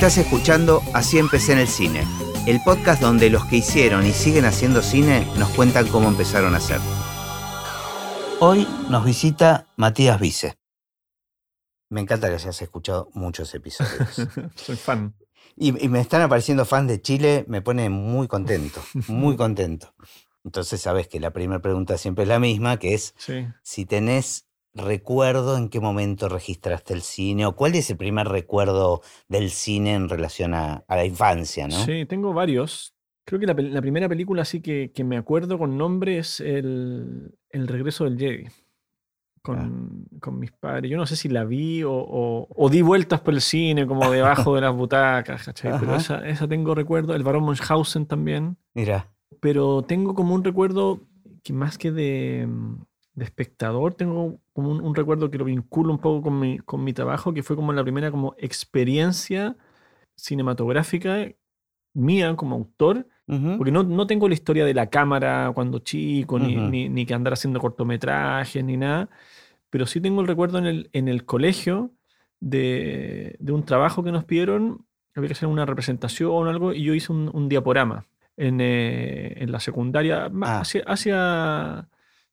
Estás escuchando Así empecé en el cine, el podcast donde los que hicieron y siguen haciendo cine nos cuentan cómo empezaron a hacer. Hoy nos visita Matías Vice. Me encanta que hayas escuchado muchos episodios. Soy fan. Y, y me están apareciendo fans de Chile, me pone muy contento, muy contento. Entonces sabes que la primera pregunta siempre es la misma, que es Sí. si tenés recuerdo en qué momento registraste el cine o cuál es el primer recuerdo del cine en relación a, a la infancia, ¿no? Sí, tengo varios. Creo que la, primera película así que, que me acuerdo con nombre es el, el Regreso del Jedi. Con, con mis padres. Yo no sé si la vi o, o- o di vueltas por el cine, como debajo de las butacas, ¿cachai? Pero esa, esa tengo recuerdo. El Barón Munchausen también. Mira, Pero tengo como un recuerdo que más que de, mm, de espectador, tengo un, un recuerdo que lo vinculo un poco con mi, con mi trabajo, que fue como la primera como experiencia cinematográfica mía como autor, ujú, porque no, no tengo la historia de la cámara cuando chico, ni, Ujú. ni, ni que andar haciendo cortometrajes, ni nada, pero sí tengo el recuerdo en el, en el colegio de, de un trabajo que nos pidieron, había que hacer una representación o algo, y yo hice un, un diaporama en, eh, en la secundaria, Ah. hacia, hacia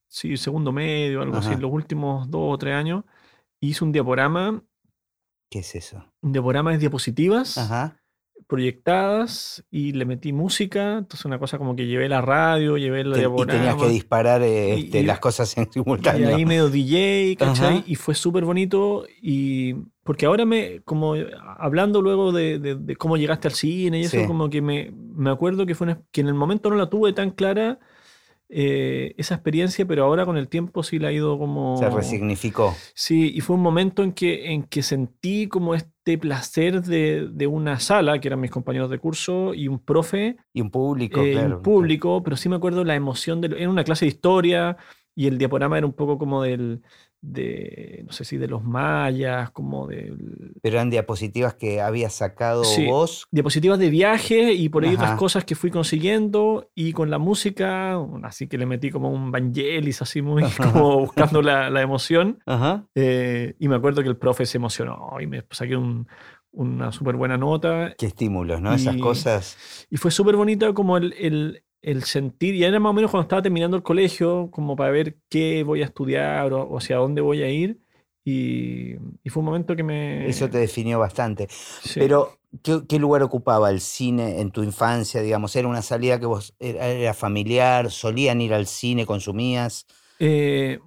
sí, segundo medio, algo así, Ajá. en los últimos dos o tres años, hice un diaporama, ¿qué es eso? un diaporama de diapositivas Ajá. proyectadas y le metí música, entonces una cosa como que llevé la radio, llevé el Te- y diaporama. tenías que disparar eh, Y- este, y- las cosas en y simultáneo. ahí medio DJ, ¿cachai? Ajá. Y fue súper bonito. Y porque ahora me, como hablando luego de, de- de cómo llegaste al cine y eso, Sí. como que me, me acuerdo que fue una- que en el momento no la tuve tan clara eh, esa experiencia, pero ahora con el tiempo sí la ha ido como... Se resignificó. Sí, y fue un momento en que, en que sentí como este placer de, de una sala, que eran mis compañeros de curso, y un profe, Y un público, eh, un público, pero sí me acuerdo la emoción de... Era una clase de historia y el diaporama era un poco como del... De, no sé si de los mayas, como del... Pero eran diapositivas que habías sacado Sí. vos. Diapositivas de viaje y por ahí otras cosas que fui consiguiendo y con la música, así que le metí como un Vangelis, así muy como buscando la, la emoción. Ajá. Eh, y me acuerdo que el profe se emocionó y me saqué un- una súper buena nota. Qué estímulos, ¿no? Esas Y- cosas. Y fue súper bonito como el, el- el sentir, y era más o menos cuando estaba terminando el colegio, como para ver qué voy a estudiar o, o hacia dónde voy a ir. Y, y fue un momento que me... Eso te definió bastante. sí. Pero, ¿qué, qué lugar ocupaba el cine en tu infancia? Digamos, ¿era una salida que vos era, familiar? ¿Solían ir al cine? ¿Consumías? Eh,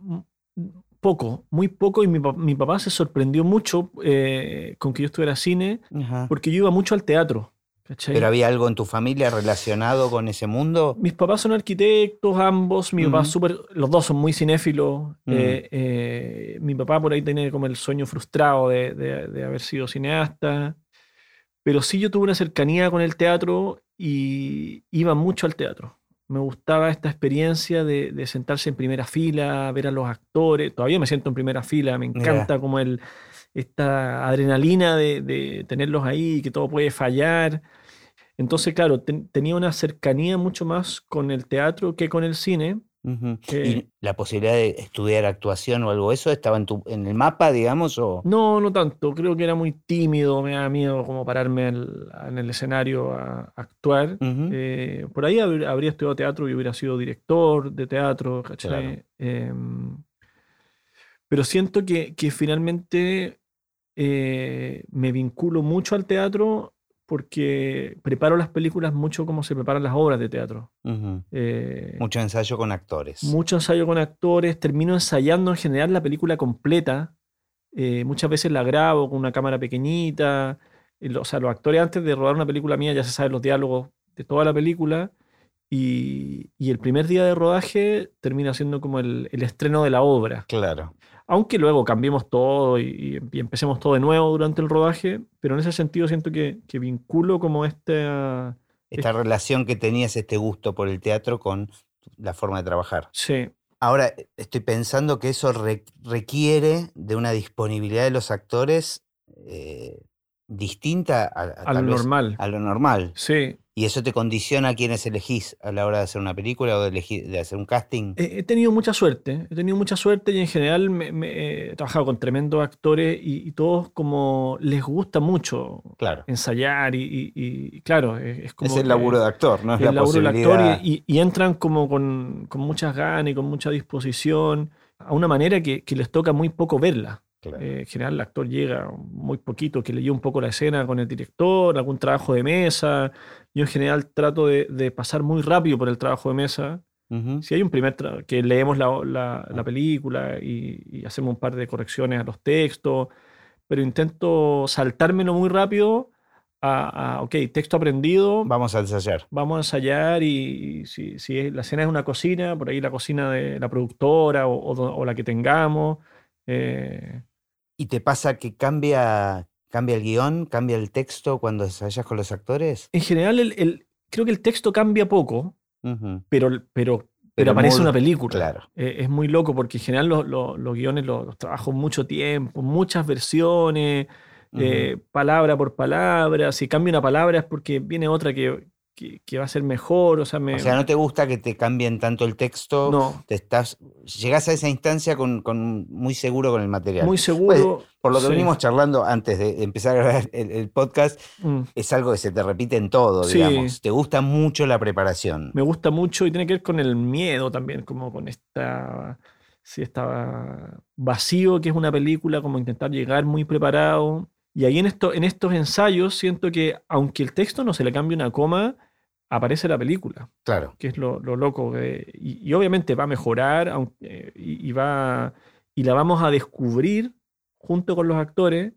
poco, muy poco, y mi, mi papá se sorprendió mucho eh, con que yo estuviera cine, Ajá. porque yo iba mucho al teatro. ¿Cachai? ¿Pero había algo en tu familia relacionado con ese mundo? Mis papás son arquitectos, ambos. Mi papá Ujú. súper, los dos son muy cinéfilos. Mm. Eh, eh, mi papá por ahí tiene como el sueño frustrado de, de- de haber sido cineasta. Pero sí yo tuve una cercanía con el teatro y iba mucho al teatro. Me gustaba esta experiencia de, de sentarse en primera fila, ver a los actores. Todavía me siento en primera fila, me encanta como el, esta adrenalina de, de tenerlos ahí, que todo puede fallar. Entonces, claro, ten- tenía una cercanía mucho más con el teatro que con el cine. Eh, ¿Y la posibilidad de estudiar actuación o algo eso estaba en, tu, en el mapa, digamos? O... No, no tanto. Creo que era muy tímido, me daba miedo como pararme en el escenario a, a actuar. Eh, por ahí habr- habría estudiado teatro y hubiera sido director de teatro, ¿cachai? Claro. Em, pero siento que, que finalmente eh, me vinculo mucho al teatro porque preparo las películas mucho como se preparan las obras de teatro. Ujú. Eh, Mucho ensayo con actores. mucho ensayo con actores, termino ensayando en general la película completa. eh, muchas veces la grabo con una cámara pequeñita. o sea, los actores antes de rodar una película mía ya se saben los diálogos de toda la película. Y, y el primer día de rodaje termina siendo como el, el estreno de la obra. Claro. Aunque luego cambiemos todo y, y empecemos todo de nuevo durante el rodaje, pero en ese sentido siento que, que vinculo como esta... Esta relación que tenías, este gusto por el teatro con la forma de trabajar. Sí, Ahora, eh, estoy pensando que eso re- requiere de una disponibilidad de los actores eh, distinta a, a lo normal. A lo normal. Sí. ¿Y eso te condiciona a quiénes elegís a la hora de hacer una película o de, elegir, de hacer un casting? He, tenido mucha suerte, he tenido mucha suerte y en general me, he trabajado con tremendos actores y, todos como les gusta mucho claro. ensayar y, claro, es, como... Es el laburo de actor, ¿no? Es el laburo del actor y, entran como con, con muchas ganas y con mucha disposición a una manera que, que les toca muy poco verla. Eh, en general el actor llega muy poquito, que leyó un poco la escena con el director, algún trabajo de mesa. Yo en general trato de, pasar muy rápido por el trabajo de mesa. Si hay un primer, que leemos la, la, película y, hacemos un par de correcciones a los textos, pero intento saltármelo muy rápido a, ok, texto aprendido. Vamos a ensayar. Vamos a ensayar y, si, si, la escena es una cocina, por ahí la cocina de la productora o, o, la que tengamos. Eh, ¿Y te pasa que cambia, cambia el guion, cambia el texto cuando ensayas con los actores? En general, el, creo que el texto cambia poco, pero, pero, pero, aparece una película. Claro. Eh, es muy loco porque en general los, guiones los, trabajo mucho tiempo, muchas versiones, eh, palabra por palabra. Si cambia una palabra es porque viene otra que, que, va a ser mejor. O sea, o sea, no te gusta que te cambien tanto el texto. No. Te estás, llegás a esa instancia con, muy seguro con el material. Muy seguro. por lo que venimos charlando antes de empezar a grabar el, podcast, mm. es algo que se te repite en todo, digamos. Te gusta mucho la preparación. Me gusta mucho y tiene que ver con el miedo también, como con esta. Sí, estaba vacío, que es una película, como intentar llegar muy preparado. Y ahí en, esto, en estos ensayos siento que, aunque el texto no se le cambie una coma, aparece la película. Claro. Que es lo, loco. y, obviamente va a mejorar aunque, y, va, y la vamos a descubrir junto con los actores,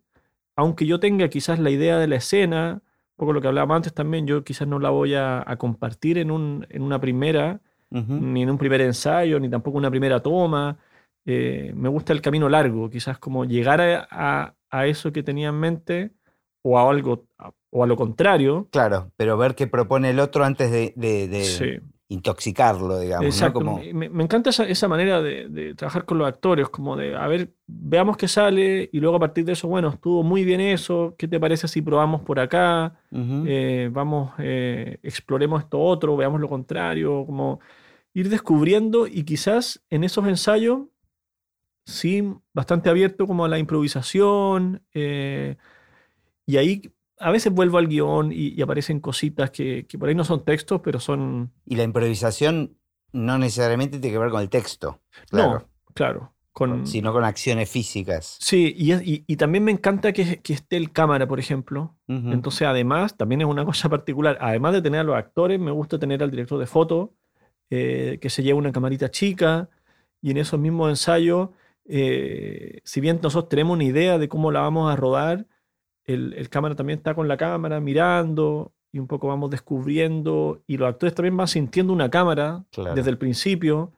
aunque yo tenga quizás la idea de la escena, un poco lo que hablábamos antes también, yo quizás no la voy a, compartir en, un, en, una primera, ni en un primer ensayo, ni tampoco una primera toma. Eh, me gusta el camino largo, quizás como llegar a, a eso que tenía en mente o a algo, o a lo contrario. Claro, pero ver qué propone el otro antes de, intoxicarlo, digamos. Exacto. Me, encanta esa, manera de, trabajar con los actores, como de, a ver, veamos qué sale y luego a partir de eso, bueno, estuvo muy bien eso, ¿qué te parece si probamos por acá? Eh, vamos, eh, exploremos esto otro, veamos lo contrario, como ir descubriendo y quizás en esos ensayos, sí, bastante abierto como a la improvisación. Eh, y ahí a veces vuelvo al guion y, aparecen cositas que, por ahí no son textos, pero son... Y la improvisación no necesariamente tiene que ver con el texto. Claro. No, claro. Con... Sino con acciones físicas. Sí, y, también me encanta que, esté el cámara, por ejemplo. Entonces, además, también es una cosa particular. Además de tener a los actores, me gusta tener al director de foto, eh, que se lleva una camarita chica, y en esos mismos ensayos, eh, si bien nosotros tenemos una idea de cómo la vamos a rodar, el, cámara también está con la cámara mirando y un poco vamos descubriendo y los actores también van sintiendo una cámara desde el principio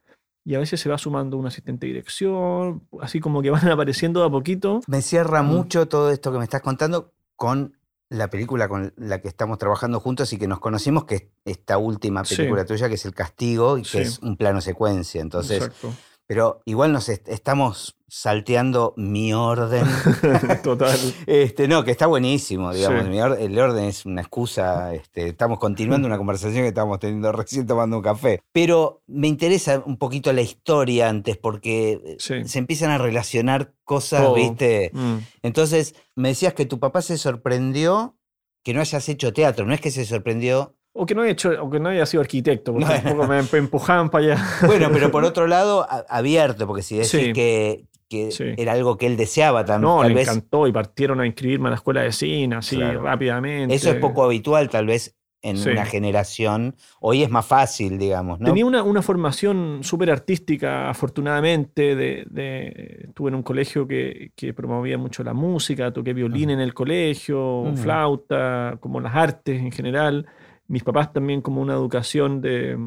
y a veces se va sumando un asistente de dirección, así como que van apareciendo a poquito. Me cierra mm. mucho todo esto que me estás contando con la película con la que estamos trabajando juntos y que nos conocimos, que es esta última película tuya, que es El Castigo, y que es un plano secuencia. Entonces, Exacto. Pero igual nos estamos salteando mi orden. Total. Este, no, que está buenísimo, digamos. el orden es una excusa. Este, estamos continuando una conversación que estábamos teniendo recién tomando un café. Pero me interesa un poquito la historia antes, porque se empiezan a relacionar cosas, ¿viste? Mm. Entonces, me decías que tu papá se sorprendió que no hayas hecho teatro. No es que se sorprendió o que no haya hecho, o que no haya sido arquitecto, porque tampoco me empujaban para allá. Bueno, pero por otro lado, abierto, porque si decís que, era algo que él deseaba también. No, le encantó y partieron a inscribirme a la escuela de cine así rápidamente. Eso es poco habitual, tal vez, en una generación. Hoy es más fácil, digamos. ¿no? Tenía una, formación súper artística, afortunadamente. De, estuve en un colegio que, promovía mucho la música, toqué violín en el colegio, flauta, como las artes en general mis papás también como una educación de,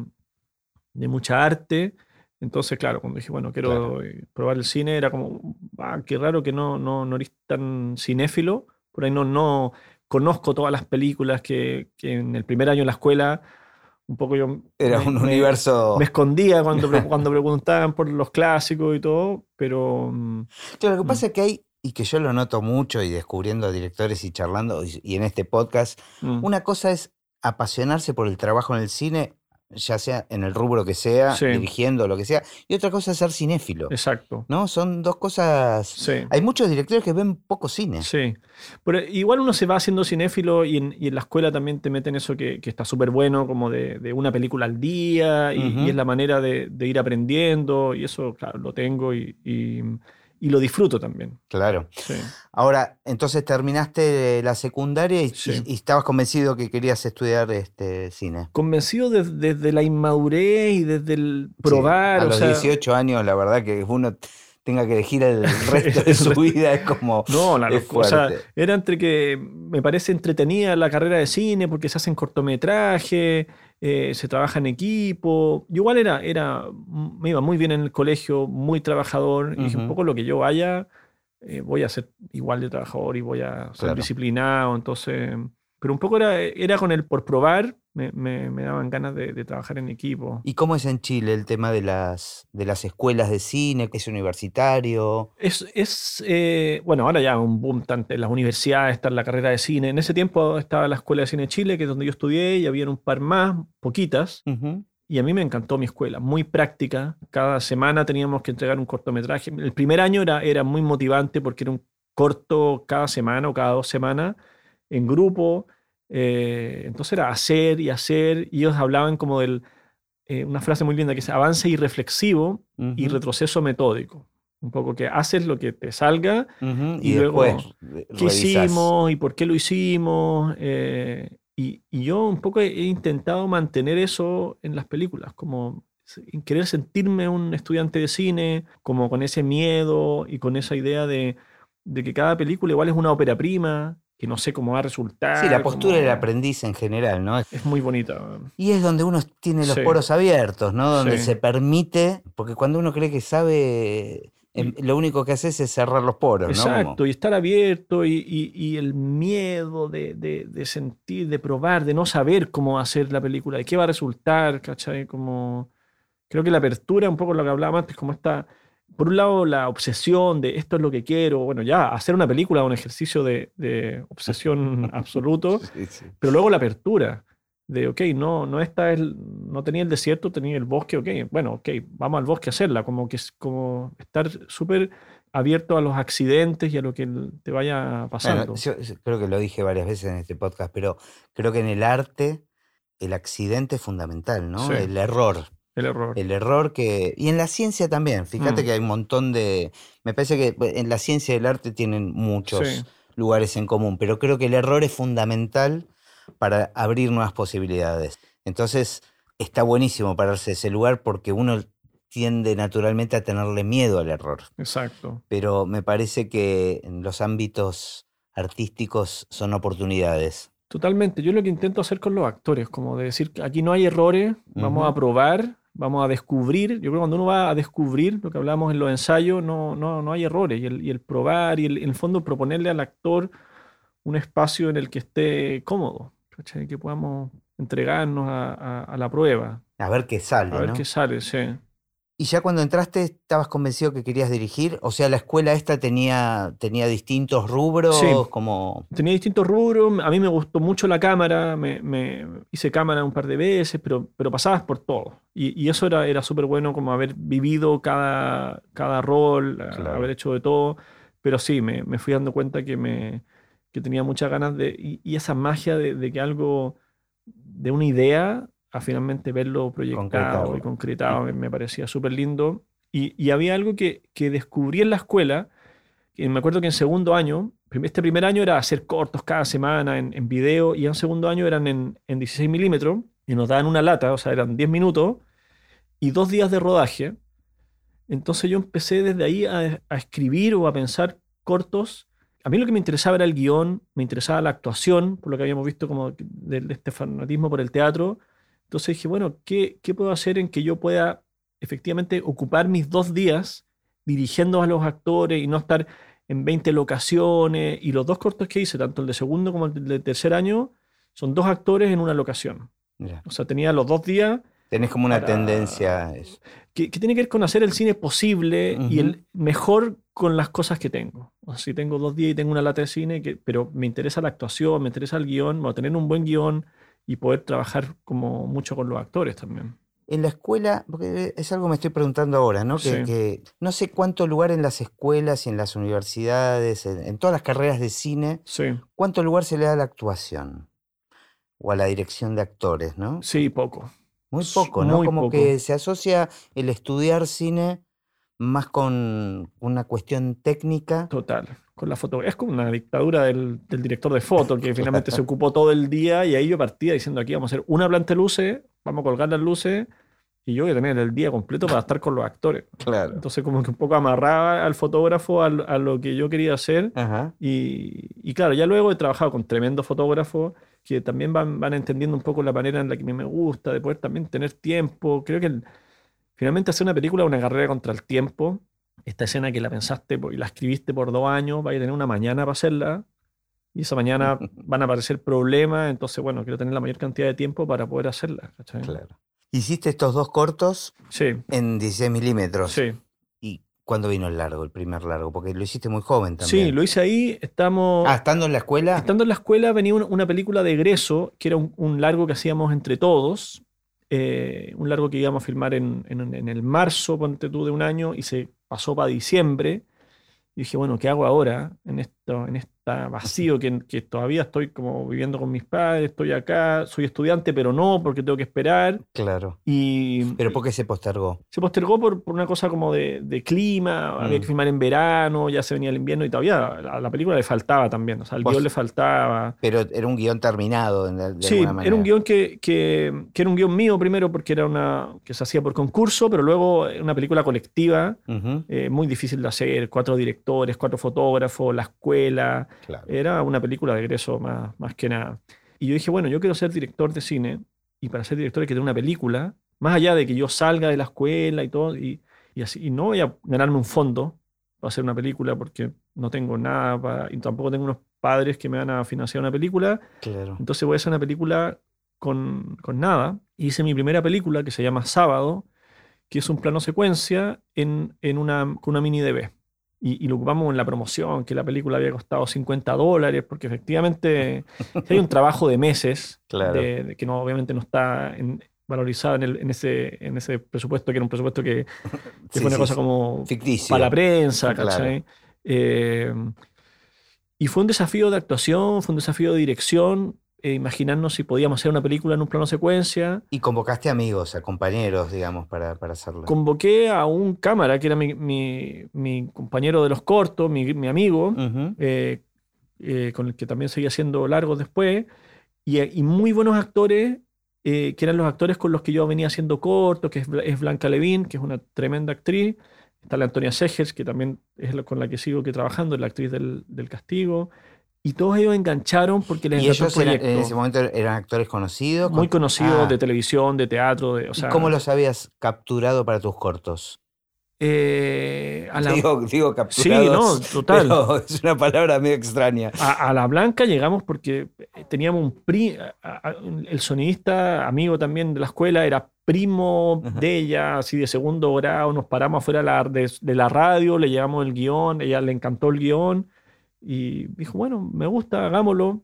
mucha arte. Entonces, claro, cuando dije, bueno, quiero eh, probar el cine, era como, ah, qué raro que no, no, no eres tan cinéfilo. Por ahí no, no conozco todas las películas que, en el primer año en la escuela, un poco yo... Era un universo... Me escondía cuando, cuando preguntaban por los clásicos y todo, pero... Claro, lo que pasa mm. es que hay y que yo lo noto mucho y descubriendo directores y charlando y, y en este podcast, Mm. una cosa es apasionarse por el trabajo en el cine, ya sea en el rubro que sea, Sí. dirigiendo, lo que sea, y otra cosa es ser cinéfilo. Exacto. ¿No? Son dos cosas. Sí. Hay muchos directores que ven poco cine. Sí. Pero igual uno se va haciendo cinéfilo y en, y en la escuela también te meten eso que, que está súper bueno, como de, de una película al día, y, es la manera de, de ir aprendiendo, y eso, claro, lo tengo y, y- y lo disfruto también. Claro. Sí. Ahora, entonces terminaste la secundaria y, Sí. y- y estabas convencido que querías estudiar este cine. Convencido de- desde la inmadurez y desde el probar. Sí, a o los sea, 18 años, la verdad que uno tenga que elegir el resto de su vida es como. No, la o sea, era entre que me parece entretenida la carrera de cine porque se hacen cortometrajes, eh, se trabaja en equipo. Yo igual era, era, me iba muy bien en el colegio, muy trabajador. Y dije, un poco lo que yo vaya, eh, voy a ser igual de trabajador y voy a ser Claro. disciplinado. Entonces, pero un poco era, era con el por probar, me, me- me daban ganas de, de trabajar en equipo. ¿Y cómo es en Chile el tema de las, de las escuelas de cine? ¿Es universitario? Es, es eh, bueno, ahora ya un boom tanto en las universidades, está en la carrera de cine. En ese tiempo estaba la Escuela de Cine de Chile, que es donde yo estudié, y había un par más, poquitas, y a mí me encantó mi escuela, muy práctica. Cada semana teníamos que entregar un cortometraje. El primer año era, era muy motivante porque era un corto cada semana o cada dos semanas en grupo. Eh, entonces era hacer y hacer, y ellos hablaban como del, eh, una frase muy linda que es avance irreflexivo y retroceso metódico. Un poco que haces lo que te salga, y Y, luego, después qué hicimos y por qué lo hicimos. eh, y, y yo un poco he, he intentado mantener eso en las películas, como querer sentirme un estudiante de cine, como con ese miedo y con esa idea de, de que cada película igual es una ópera prima, que no sé cómo va a resultar. Sí, la postura como- del aprendiz en general, ¿no? Es muy bonita. Y es donde uno tiene los Sí. poros abiertos, ¿no? Donde Sí. se permite, porque cuando uno cree que sabe, em, lo único que haces es cerrar los poros, ¿no? Exacto, y estar abierto y, y- y el miedo de, de- de sentir, de probar, de no saber cómo hacer la película, de qué va a resultar, ¿cachai? Como, creo que la apertura, un poco lo que hablábamos antes, como esta, por un lado la obsesión de esto es lo que quiero, bueno, ya, hacer una película un ejercicio de, de obsesión absoluto, Sí, sí. pero luego la apertura de, ok, no, no, esta es, no tenía el desierto, tenía el bosque, ok, bueno, ok, vamos al bosque a hacerla, como que como estar súper abierto a los accidentes y a lo que te vaya pasando. Bueno, yo creo que lo dije varias veces en este podcast, pero creo que en el arte el accidente es fundamental, ¿no? Sí. El error. El error. El error que... Y en la ciencia también. Fíjate Mm. que hay un montón de... Me parece que pues, en la ciencia y el arte tienen muchos Sí. lugares en común, pero creo que el error es fundamental para abrir nuevas posibilidades. Entonces, está buenísimo pararse ese lugar porque uno tiende naturalmente a tenerle miedo al error. Exacto. Pero me parece que en los ámbitos artísticos son oportunidades. Totalmente. Yo lo que intento hacer con los actores, como de decir aquí no hay errores, vamos a probar, vamos a descubrir. Yo creo que cuando uno va a descubrir lo que hablábamos en los ensayos, no, no, no hay errores. Y el, y el probar y el, en el fondo proponerle al actor un espacio en el que esté cómodo, ¿cachai? que podamos entregarnos a, a- a la prueba, A ver qué sale, a ver ¿no? qué sale. Sí. Y ya cuando entraste, ¿estabas convencido que querías dirigir? O sea, la escuela esta tenía, tenía distintos rubros, Sí. como... Tenía distintos rubros, a mí me gustó mucho la cámara, me, me hice cámara un par de veces, pero, pero pasabas por todo. Y, y eso era, era súper bueno como haber vivido cada, cada rol, Claro. haber hecho de todo. Pero sí, me, me fui dando cuenta que, me, que tenía muchas ganas de... Y, y esa magia de, de que algo, de una idea, a finalmente verlo proyectado Concretado. y concretado, me, me parecía súper lindo. Y, y había algo que, que descubrí en la escuela, que me acuerdo que en segundo año, este primer año era hacer cortos cada semana en, en video, y en segundo año eran en, en 16 milímetros, y nos daban una lata, o sea, eran 10 minutos, y dos días de rodaje. Entonces yo empecé desde ahí a, a escribir o a pensar cortos. A mí lo que me interesaba era el guion, me interesaba la actuación, por lo que habíamos visto como de, de este fanatismo por el teatro. Entonces dije, bueno, ¿qué, ¿qué puedo hacer en que yo pueda efectivamente ocupar mis dos días dirigiendo a los actores y no estar en 20 locaciones? Y los dos cortos que hice, tanto el de segundo como el de tercer año, son dos actores en una locación. Mira, O sea, tenía los dos días tenés como una Para- tendencia a eso. que, que tiene que ver con hacer el cine posible y Ujú. el mejor con las cosas que tengo. O sea, si tengo dos días y tengo una lata de cine, que, pero me interesa la actuación, me interesa el guion, a tener un buen guion y poder trabajar como mucho con los actores también. En la escuela, porque es algo que me estoy preguntando ahora, ¿no? Que, Sí. que no sé cuánto lugar en las escuelas y en las universidades, en, en todas las carreras de cine, Sí, cuánto lugar se le da a la actuación o a la dirección de actores, ¿no? sí, poco. Muy poco, ¿no? muy Como poco. que se asocia el estudiar cine más con una cuestión técnica. Total. Con la foto. Es como una dictadura del, del director de foto que finalmente se ocupó todo el día y ahí yo partía diciendo aquí vamos a hacer una planta de luces, vamos a colgar las luces y yo voy a tener el día completo para estar con los actores. Claro. Entonces como que un poco amarraba al fotógrafo a, lo- a lo que yo quería hacer Ajá. y, y claro, ya luego he trabajado con tremendos fotógrafos que también van, van entendiendo un poco la manera en la que me gusta, de poder también tener tiempo. Creo que el- finalmente hacer una película es una carrera contra el tiempo. Esta escena que la pensaste y la escribiste por dos años, vais a tener una mañana para hacerla. Y esa mañana van a aparecer problemas, entonces, bueno, quiero tener la mayor cantidad de tiempo para poder hacerla. ¿cachai? Claro. Hiciste estos dos cortos Sí, en 16 milímetros. sí. ¿Y cuándo vino el largo, el primer largo? Porque lo hiciste muy joven también. Sí, lo hice ahí. Estamos. Ah, estando en la escuela. Estando en la escuela venía un- una película de egreso, que era un, un largo que hacíamos entre todos, eh, un largo que íbamos a filmar en, en- en el marzo, ponte tú, de un año, y se pasó para diciembre. Y dije, bueno, ¿qué hago ahora en esto, en este vacío que, que todavía estoy como viviendo con mis padres, estoy acá, soy estudiante, pero no, porque tengo que esperar. Claro. Y ¿Pero por qué se postergó? se postergó por, por una cosa como de, de clima, había Mm. que filmar en verano, ya se venía el invierno y todavía a la película le faltaba también, o sea, al guion le faltaba. Pero era un guion terminado en la- de Sí, alguna manera. era un guion que, que- que era un guion mío primero porque era una que se hacía por concurso, pero luego una película colectiva, eh, muy difícil de hacer, cuatro directores, cuatro fotógrafos, la escuela, Claro. era una película de egreso más, más que nada. Y yo dije, bueno, yo quiero ser director de cine y para ser director hay que tener una película, más allá de que yo salga de la escuela y todo, y, y así, y no voy a ganarme un fondo para hacer una película porque no tengo nada para, y tampoco tengo unos padres que me van a financiar una película, Claro. entonces voy a hacer una película con, con nada. Hice mi primera película que se llama Sábado, que es un plano secuencia en, en una, con una mini DV. Y, y lo ocupamos en la promoción, que la película había costado 50 dólares, porque efectivamente hay un trabajo de meses, Claro. de, de que no, obviamente no está en- valorizado en, el- en ese, en ese presupuesto, que era un presupuesto que, que Sí, fue una sí, cosa sí. como Ficticio. para la prensa, Claro. ¿cachai? Eh, y fue un desafío de actuación, fue un desafío de dirección, eh, imaginarnos si podíamos hacer una película en un plano secuencia. Y convocaste amigos, a compañeros, digamos, para, para hacerlo. Convoqué a un cámara, que era mi, mi- mi compañero de los cortos, mi, mi amigo, Ujú, eh, eh, con el que también seguía haciendo largos después, y, y muy buenos actores, eh, que eran los actores con los que yo venía haciendo cortos, que es, es Blanca Levín, que es una tremenda actriz, está la Antonia Segers, que también es la con la que sigo que trabajando, es la actriz del, del Castigo, y todos ellos engancharon porque les Y el ellos eran- en ese momento eran actores conocidos. muy con- conocidos Ah, de televisión, de teatro, de, o ¿y sea, cómo los habías capturado para tus cortos? eh, a la- Digo, digo Sí, capturados. no, total. pero es una palabra medio extraña. A, a la Blanca llegamos porque teníamos un pri, a- a- el sonidista, amigo también de la escuela, era primo Ajá. de ella, así de segundo grado, nos paramos afuera de la, de, de la radio, le llevamos el guion, ella le encantó el guion y dijo, bueno, me gusta, hagámoslo.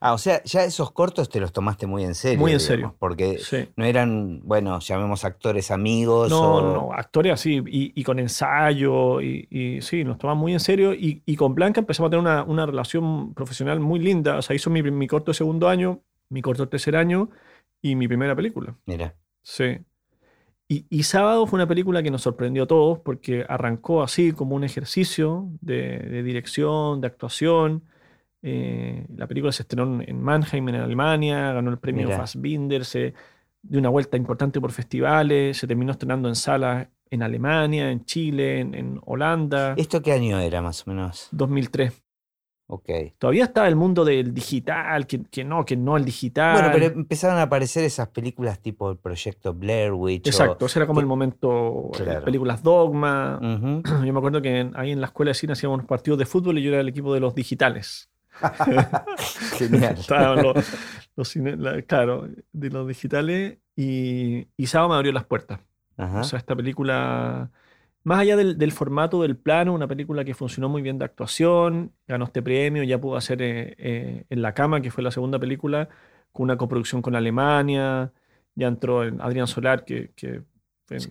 Ah, o sea, ya esos cortos te los tomaste muy en serio. Muy en digamos, serio. Porque Sí. no eran, bueno, llamemos actores amigos. No, o- no, actores así, y, y con ensayo, y, y sí, nos tomamos muy en serio. Y, y con Blanca empezamos a tener una, una relación profesional muy linda. O sea, hizo mi, mi corto de segundo año, mi corto de tercer año y mi primera película. Mira, Sí. Y, y Sábado fue una película que nos sorprendió a todos porque arrancó así como un ejercicio de, de dirección, de actuación. Eh, la película se estrenó en- en Mannheim, en Alemania, ganó el premio Mira. Fassbinder, se dio una vuelta importante por festivales, se terminó estrenando en salas en Alemania, en Chile, en, en Holanda, ¿esto qué año era más o menos? 2003. Ok. Todavía estaba el mundo del digital, que, que no, que no el digital. Bueno, pero empezaron a aparecer esas películas tipo el proyecto Blair Witch. o- Exacto, ese era como que- el momento, Claro. películas Dogma. Yo me acuerdo que en- ahí en la escuela de cine hacíamos unos partidos de fútbol y yo era el equipo de los digitales. Genial. Estaban los, los cine- la- claro, de los digitales y, y Sábado me abrió las puertas. Ajá. O sea, esta película más allá del, del, formato del plano, una película que funcionó muy bien de actuación, ganó este premio, ya pudo hacer eh, eh, En la cama, que fue la segunda película, con una coproducción con Alemania, ya entró en Adrián Solar, que... que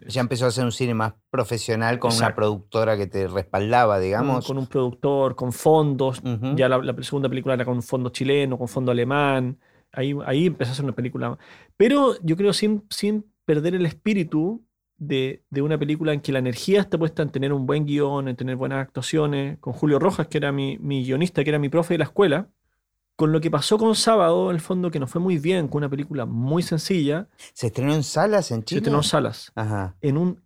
ya empezó a hacer un cine más profesional con una productora que te respaldaba, digamos. Con, un productor, con fondos. Ya la, la, segunda película era con un fondo chileno, con fondo alemán. Ahí, ahí empezó a hacer una película. Pero yo creo sin, sin perder el espíritu de, una película en que la energía está puesta en tener un buen guion, en tener buenas actuaciones, con Julio Rojas, que era mi, guionista, que era mi profe de la escuela, con lo que pasó con Sábado, en el fondo, que nos fue muy bien, con una película muy sencilla. ¿Se estrenó en salas en Chile? Se estrenó en salas. En un,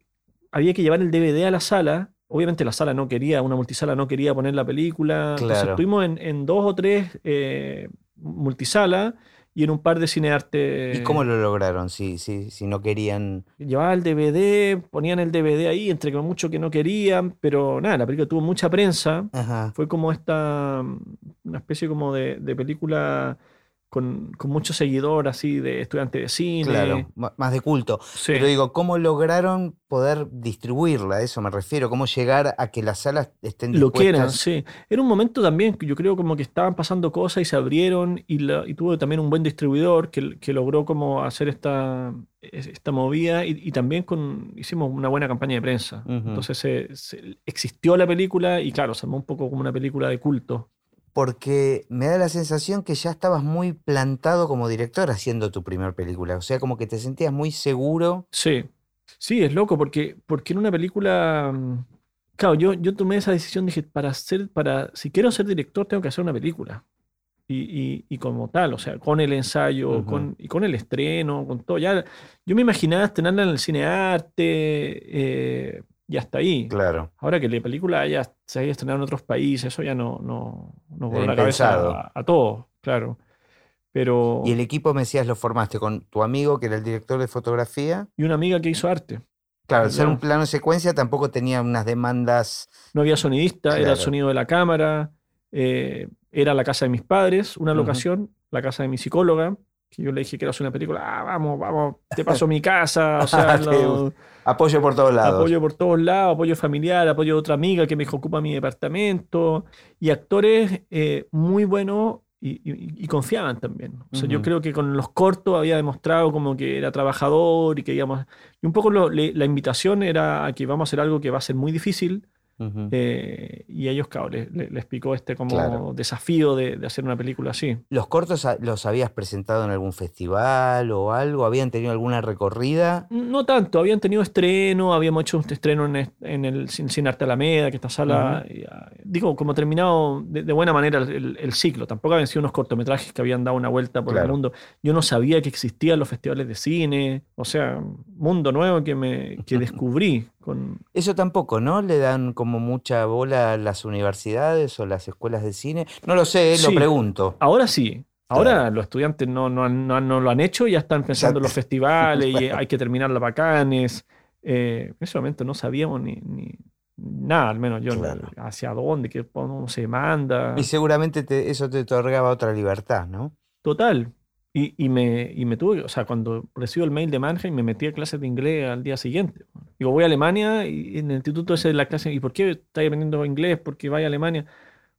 había que llevar el DVD a la sala. Obviamente la sala no quería, una multisala no quería poner la película. Entonces estuvimos en, dos o tres eh, multisalas y en un par de cinearte. ¿Y cómo lo lograron? Si, si, si no querían. Llevaba el DVD, ponían el DVD ahí, entre mucho que no querían, pero nada, la película tuvo mucha prensa. Fue como esta. una especie como de, de película con, con mucho seguidor así de estudiantes de cine. Claro, más de culto. Pero digo, ¿cómo lograron poder distribuirla? A eso me refiero. ¿Cómo llegar a que las salas estén dispuestas? Lo quieran, sí. Era un momento también, yo creo como que estaban pasando cosas y se abrieron y, y tuvo también un buen distribuidor que, que logró como hacer esta, esta movida y, también con, hicimos una buena campaña de prensa. Entonces existió la película y claro, se armó un poco como una película de culto porque me da la sensación que ya estabas muy plantado como director haciendo tu primera película. O sea, como que te sentías muy seguro. Sí, sí, es loco, porque, porque en una película. Mm, claro, yo, yo tomé esa decisión, dije, para ser, para, si quiero ser director, tengo que hacer una película. Y, y, como tal, o sea, con el ensayo, con, y con el estreno, con todo. Ya, yo me imaginaba estrenarla en el cine arte, eh, y hasta ahí. Claro. Ahora que la película ya se haya estrenado en otros países, eso ya no, no, no la cabeza a, todos, claro. Pero... Y el equipo, me decías, lo formaste con tu amigo, que era el director de fotografía. Y una amiga que hizo arte. Claro, al ser un plano secuencia tampoco tenía unas demandas. No había sonidista, era el sonido de la cámara, eh, era la casa de mis padres, una locación, la casa de mi psicóloga, que yo le dije que era una película, ah, vamos, vamos, te paso mi casa, o sea, apoyo por todos lados. Apoyo por todos lados, apoyo familiar, apoyo de otra amiga que me ocupa mi departamento, y actores eh, muy buenos y, confiaban también. O sea, yo creo que con los cortos había demostrado como que era trabajador y que íbamos... Y un poco la invitación era a que vamos a hacer algo que va a ser muy difícil, eh, y ellos, claro, les, picó este como desafío de, hacer una película así. ¿Los cortos los habías presentado en algún festival o algo? ¿Habían tenido alguna recorrida? No tanto, habían tenido estreno, habíamos hecho un estreno en, el Cine Arte Alameda, que esta sala, ah, digo, como terminado de, buena manera el, ciclo. Tampoco habían sido unos cortometrajes que habían dado una vuelta por el mundo. Yo no sabía que existían los festivales de cine, o sea, mundo nuevo que, me, que descubrí. Con... Eso tampoco, ¿no? Le dan como mucha bola a las universidades o las escuelas de cine. No lo sé, lo pregunto. Ahora sí. Ahora los estudiantes no, no, no, lo han hecho, ya están pensando en los festivales y hay que terminar las bacanes. Eh, en ese momento no sabíamos ni, nada, al menos yo, hacia dónde, qué, cómo se manda. Y seguramente eso te otorgaba otra libertad, ¿no? Total, y, me, y me tuve, o sea, cuando recibo el mail de Mannheim, me metí a clases de inglés al día siguiente. Digo, voy a Alemania y en el instituto ese de la clase, ¿y por qué estáis aprendiendo inglés? Porque vaya a Alemania.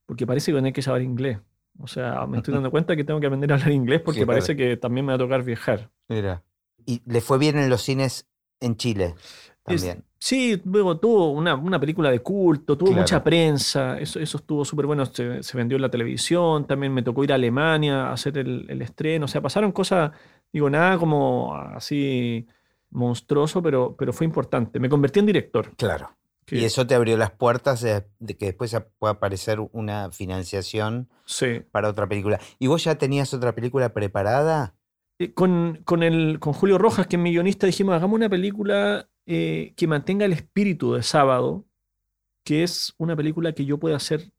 Porque parece que hay que saber inglés. O sea, me estoy dando cuenta que tengo que aprender a hablar inglés porque parece que también me va a tocar viajar. Mira. ¿Y le fue bien en los cines en Chile? También. Sí, luego tuvo una, una, película de culto, tuvo mucha prensa, eso, eso estuvo súper bueno, se, vendió en la televisión, también me tocó ir a Alemania a hacer el, el, estreno, o sea, pasaron cosas, digo, nada como así monstruoso, pero, pero fue importante. Me convertí en director. Claro. Y eso te abrió las puertas de, que después pueda aparecer una financiación para otra película. ¿Y vos ya tenías otra película preparada? Eh, con, con, el, con Julio Rojas, que es mi guionista, dijimos, hagamos una película eh, que mantenga el espíritu de sábado, que es una película que yo pueda hacer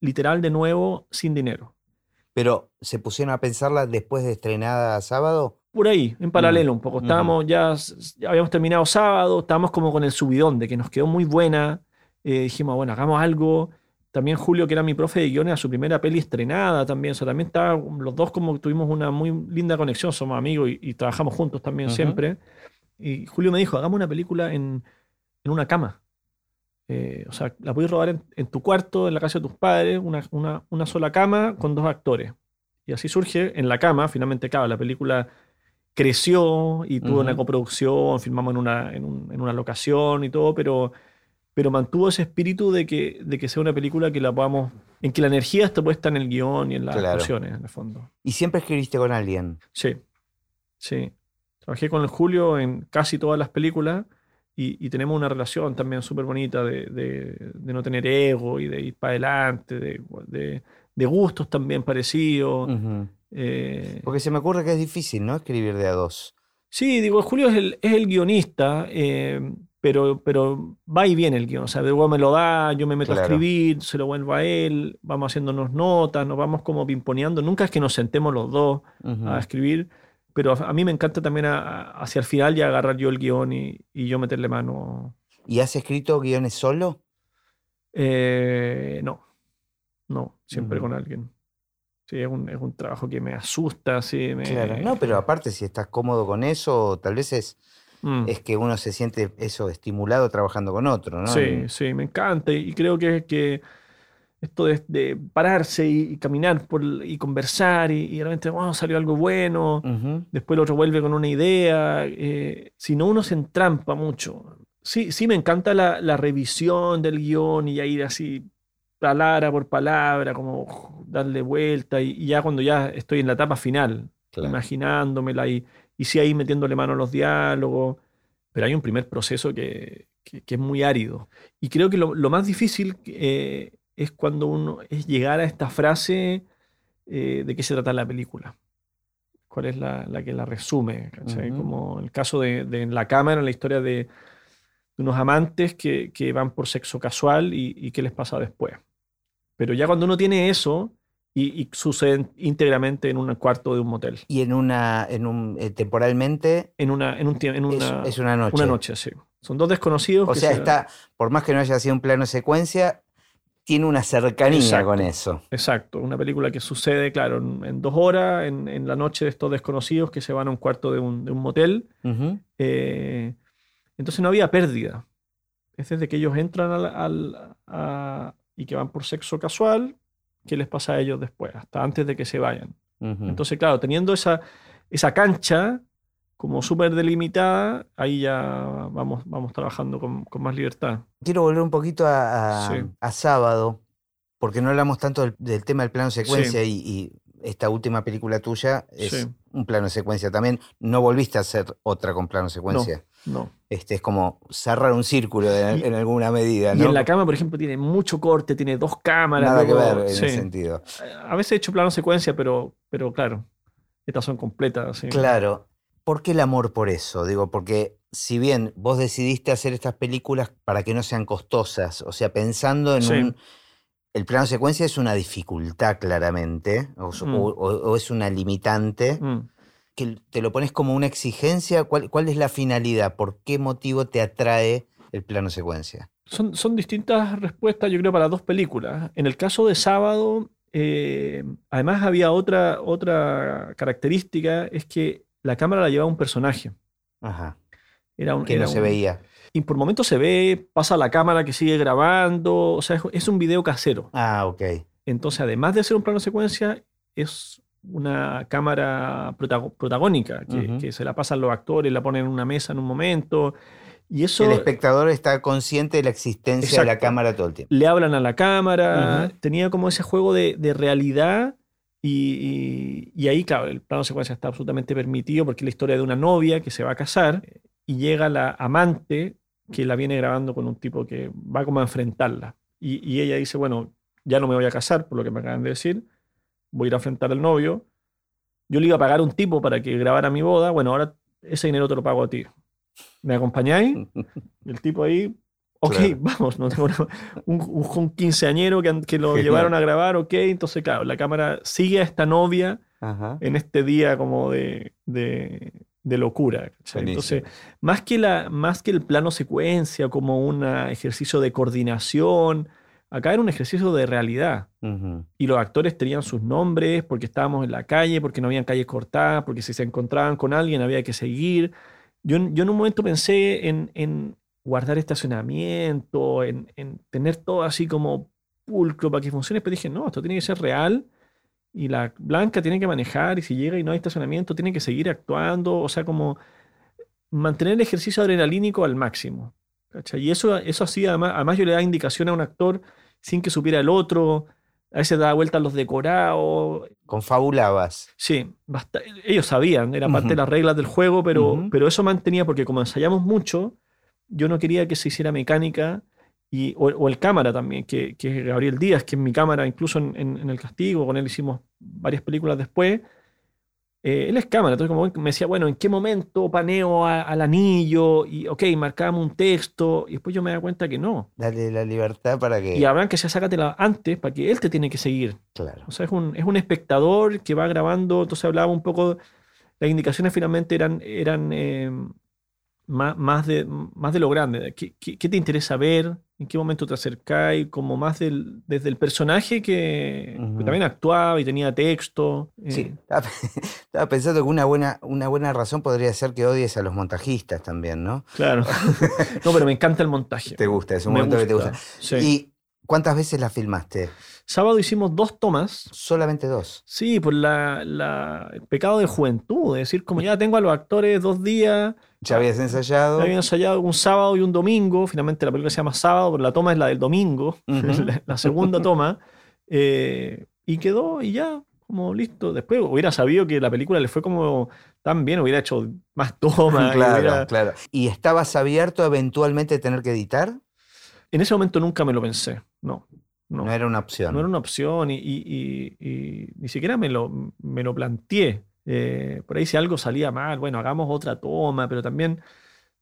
literal de nuevo sin dinero. Pero, ¿se pusieron a pensarla después de estrenada sábado? Por ahí, en paralelo un poco. Estábamos ya, habíamos terminado sábado, estábamos como con el subidón de que nos quedó muy buena. Eh, dijimos, bueno, hagamos algo. También Julio, que era mi profe de guiones, a su primera peli estrenada también. O sea, también estaba, los dos como tuvimos una muy linda conexión, somos amigos y, trabajamos juntos también siempre. Y Julio me dijo, hagamos una película en, en una cama. Eh, o sea, la puedes rodar en, tu cuarto, en la casa de tus padres, una, una, una, sola cama con dos actores. Y así surge en la cama, finalmente, claro, la película creció y tuvo una coproducción, filmamos en una, en, en una locación y todo, pero pero mantuvo ese espíritu de que, de que sea una película que la podamos, en que la energía está puesta en el guion y en las actuaciones, en el fondo. ¿Y siempre escribiste con alguien? Sí, sí. Trabajé con el Julio en casi todas las películas y, tenemos una relación también súper bonita de, de, no tener ego y de ir para adelante, de, de gustos también parecidos. Eh, Porque se me ocurre que es difícil, ¿no? Escribir de a dos. Sí, digo, Julio es el, es el guionista. Eh, pero, pero va y viene el guion. O sea, de me lo da, yo me meto a escribir, se lo vuelvo a él, vamos haciéndonos notas, nos vamos como pimponeando. Nunca es que nos sentemos los dos a escribir, pero a, mí me encanta también hacia el final ya agarrar yo el guion y, y, yo meterle mano. ¿Y has escrito guiones solo? Eh, no, no, siempre con alguien. Sí, es un, es un, trabajo que me asusta, sí. Me... Claro, no, pero aparte si estás cómodo con eso, tal vez es Mm. es que uno se siente eso estimulado trabajando con otro, ¿no? Sí, sí, me encanta. Y creo que, que esto de, pararse y, caminar por, y conversar y, realmente, wow, salió algo bueno, después el otro vuelve con una idea, eh, si no uno se entrampa mucho. Sí, sí me encanta la, revisión del guion y ya ir así palabra por palabra, como darle vuelta y, ya cuando ya estoy en la etapa final, imaginándomela y y sí ahí metiéndole mano a los diálogos, pero hay un primer proceso que, es muy árido. Y creo que lo, más difícil eh, es cuando uno es llegar a esta frase eh, de qué se trata la película. ¿Cuál es la, que la resume? Como el caso de, La Cámara, la historia de, unos amantes que, van por sexo casual y, y qué les pasa después. Pero ya cuando uno tiene eso, y, suceden íntegramente en un cuarto de un motel. Y en una, en un, eh, temporalmente. En una, en un en una, es, una noche. Una noche, sí. Son dos desconocidos. O sea, está, por más que no haya sido un plano secuencia, tiene una cercanía con eso. Exacto, una película que sucede, claro, en, dos horas, en, la noche de estos desconocidos que se van a un cuarto de un, de un motel. Eh, entonces no había pérdida. Es desde que ellos entran al, al y que van por sexo casual, qué les pasa a ellos después, hasta antes de que se vayan. Entonces, claro, teniendo esa, esa cancha como súper delimitada, ahí ya vamos, vamos trabajando con, más libertad. Quiero volver un poquito a, sábado, porque no hablamos tanto del, tema del plano secuencia y, esta última película tuya es un plano secuencia también. No volviste a hacer otra con plano secuencia. No. Este, es como cerrar un círculo en alguna medida. Y en la cama, por ejemplo, tiene mucho corte, tiene dos cámaras. Nada que ver en ese sentido. A veces he hecho plano secuencia, pero, pero claro, estas son completas. Claro. ¿Por qué el amor por eso? Digo, porque si bien vos decidiste hacer estas películas para que no sean costosas, o sea, pensando en un. El plano secuencia es una dificultad, claramente, o, mm. es una limitante. Mm que te lo pones como una exigencia, ¿cuál, cuál es la finalidad? ¿Por qué motivo te atrae el plano secuencia? Son, son distintas respuestas, yo creo, para dos películas. En el caso de Sábado, eh, además había otra, otra característica, es que la cámara la llevaba un personaje. Ajá. Era un, que no se veía. Y por momentos se ve, pasa la cámara que sigue grabando, o sea, es, es un video casero. Ah, ok. Entonces, además de ser un plano secuencia, es una cámara protagónica, que, se la pasan los actores, la ponen en una mesa en un momento. Y eso, el espectador está consciente de la existencia de la cámara todo el tiempo. Le hablan a la cámara, tenía como ese juego de, realidad y, y, ahí, claro, el plano secuencia está absolutamente permitido porque es la historia de una novia que se va a casar y llega la amante que la viene grabando con un tipo que va como a enfrentarla. Y, y ella dice, bueno, ya no me voy a casar, por lo que me acaban de decir, voy a ir a enfrentar al novio. Yo le iba a pagar a un tipo para que grabara mi boda. Bueno, ahora ese dinero te lo pago a ti. ¿Me acompañáis? El tipo ahí, ok, vamos, no tengo un, un, quinceañero que, que lo llevaron a grabar, ok. Entonces, claro, la cámara sigue a esta novia en este día como de, de, de locura. Entonces, más que, la, más que el plano secuencia, como un ejercicio de coordinación, Acá era un ejercicio de realidad. Y los actores tenían sus nombres porque estábamos en la calle, porque no habían calles cortadas, porque si se encontraban con alguien había que seguir. Yo, yo en un momento pensé en, en, guardar estacionamiento, en, en tener todo así como pulcro para que funcione. Pero dije, no, esto tiene que ser real y la blanca tiene que manejar y si llega y no hay estacionamiento tiene que seguir actuando, o sea, como mantener el ejercicio adrenalínico al máximo. Y eso, eso así, además, además yo le daba indicación a un actor sin que supiera el otro, a veces daba vueltas los decorados. Confabulabas. Sí, ellos sabían, era parte de las reglas del juego, pero, pero eso mantenía, porque como ensayamos mucho, yo no quería que se hiciera mecánica y, o, el cámara también, que, que, es Gabriel Díaz, que es mi cámara, incluso en, en, El Castigo, con él hicimos varias películas después. Eh, él es cámara, entonces como me decía, bueno, ¿en qué momento paneo al anillo? Y ok, marcamos un texto, y después yo me da cuenta que no. Dale la libertad para que... Y habrán que sea sácatela antes, para que él te tiene que seguir. Claro. O sea, es un, es un espectador que va grabando, entonces hablaba un poco, las indicaciones finalmente eran, eran eh, más, de, más de lo grande. ¿Qué, qué, te interesa ver? ¿En qué momento te acercáis? Como más del, desde el personaje que, también actuaba y tenía texto. Sí, eh. estaba, pensando que una buena, una buena razón podría ser que odies a los montajistas también, ¿no? Claro. no, pero me encanta el montaje. Te gusta, es un momento que te gusta. ¿Y cuántas veces la filmaste? Sábado hicimos dos tomas. Solamente dos. Sí, por la, el pecado de juventud, es decir, como ya tengo a los actores dos días. ¿Ya habías ensayado? Ya había ensayado un sábado y un domingo. Finalmente la película se llama Sábado, pero la toma es la del domingo, la, segunda toma. Eh, y quedó y ya, como listo. Después hubiera sabido que la película le fue como tan bien, hubiera hecho más tomas. claro, claro. ¿Y estabas abierto a eventualmente tener que editar? En ese momento nunca me lo pensé, no. No, era una opción. No era una opción y, ni siquiera me lo, me lo planteé. Eh, por ahí si algo salía mal, bueno, hagamos otra toma, pero también,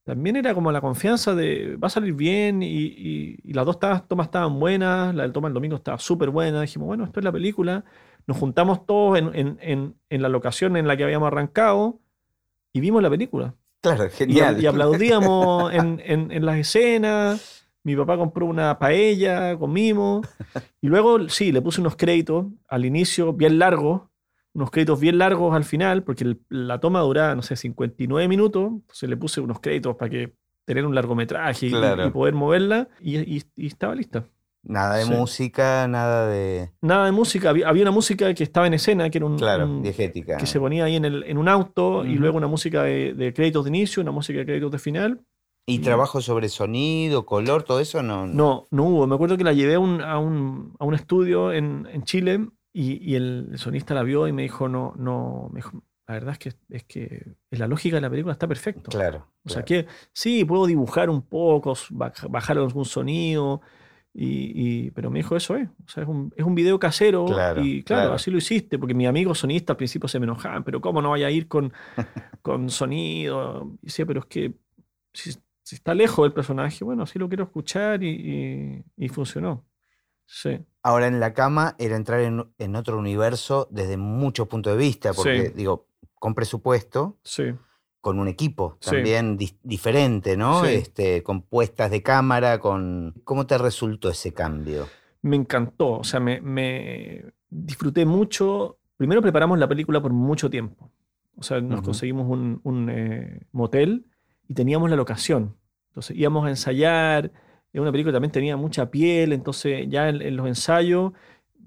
también era como la confianza de va a salir bien y, las dos tomas estaban buenas, la del toma el domingo estaba súper buena, dijimos, bueno, esto es la película, nos juntamos todos en, en, la locación en la que habíamos arrancado y vimos la película. Claro, genial. Y, aplaudíamos en, en las escenas. Mi papá compró una paella, comimos. Y luego, sí, le puse unos créditos al inicio, bien largos, unos créditos bien largos al final, porque la toma duraba, no sé, 59 minutos. Entonces le puse unos créditos para que tener un largometraje y, poder moverla. Y, estaba lista. Nada de música, nada de. Nada de música. Había, una música que estaba en escena, que era un. Claro, diegética. Que se ponía ahí en, el, en un auto, y luego una música de, de, créditos de inicio, una música de créditos de final. ¿Y trabajo sobre sonido, color, todo eso? No, no, no hubo. Me acuerdo que la llevé a un, a un, a un estudio en, en Chile y, y, el sonista la vio y me dijo, no, no, me dijo, la verdad es que, es que la lógica de la película está perfecto. Claro. O sea que sí, puedo dibujar un poco, bajar algún sonido, y, y, pero me dijo, eso es. O sea, es un, es un video casero. y claro, así lo hiciste, porque mi amigo sonista al principio se me enojaban, pero ¿cómo no vaya a ir con, con sonido? Y decía, pero es que si, si está lejos del personaje, bueno, sí lo quiero escuchar y, funcionó. Sí. Ahora en la cama era entrar en, otro universo desde muchos puntos de vista, porque digo, con presupuesto, sí. con un equipo también diferente, ¿no? Este, con puestas de cámara, con... ¿Cómo te resultó ese cambio? Me encantó, o sea, me, disfruté mucho. Primero preparamos la película por mucho tiempo. O sea, nos conseguimos un, eh, motel y teníamos la locación. Entonces íbamos a ensayar, en una película también tenía mucha piel, entonces ya en, los ensayos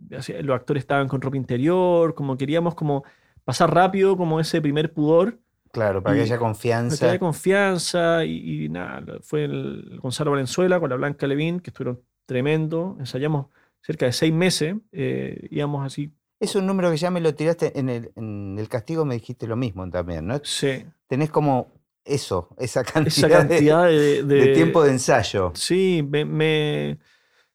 los actores estaban con ropa interior, como queríamos como pasar rápido como ese primer pudor. Claro, para que haya confianza. Para que haya confianza y, nada, fue el Gonzalo Valenzuela con la Blanca Levín, que estuvieron tremendo, ensayamos cerca de seis meses, eh, íbamos así es un número que ya me lo tiraste en el, en el, castigo, me dijiste lo mismo también, ¿no? Sí. Tenés como eso, esa cantidad, de, tiempo de ensayo. Sí, me,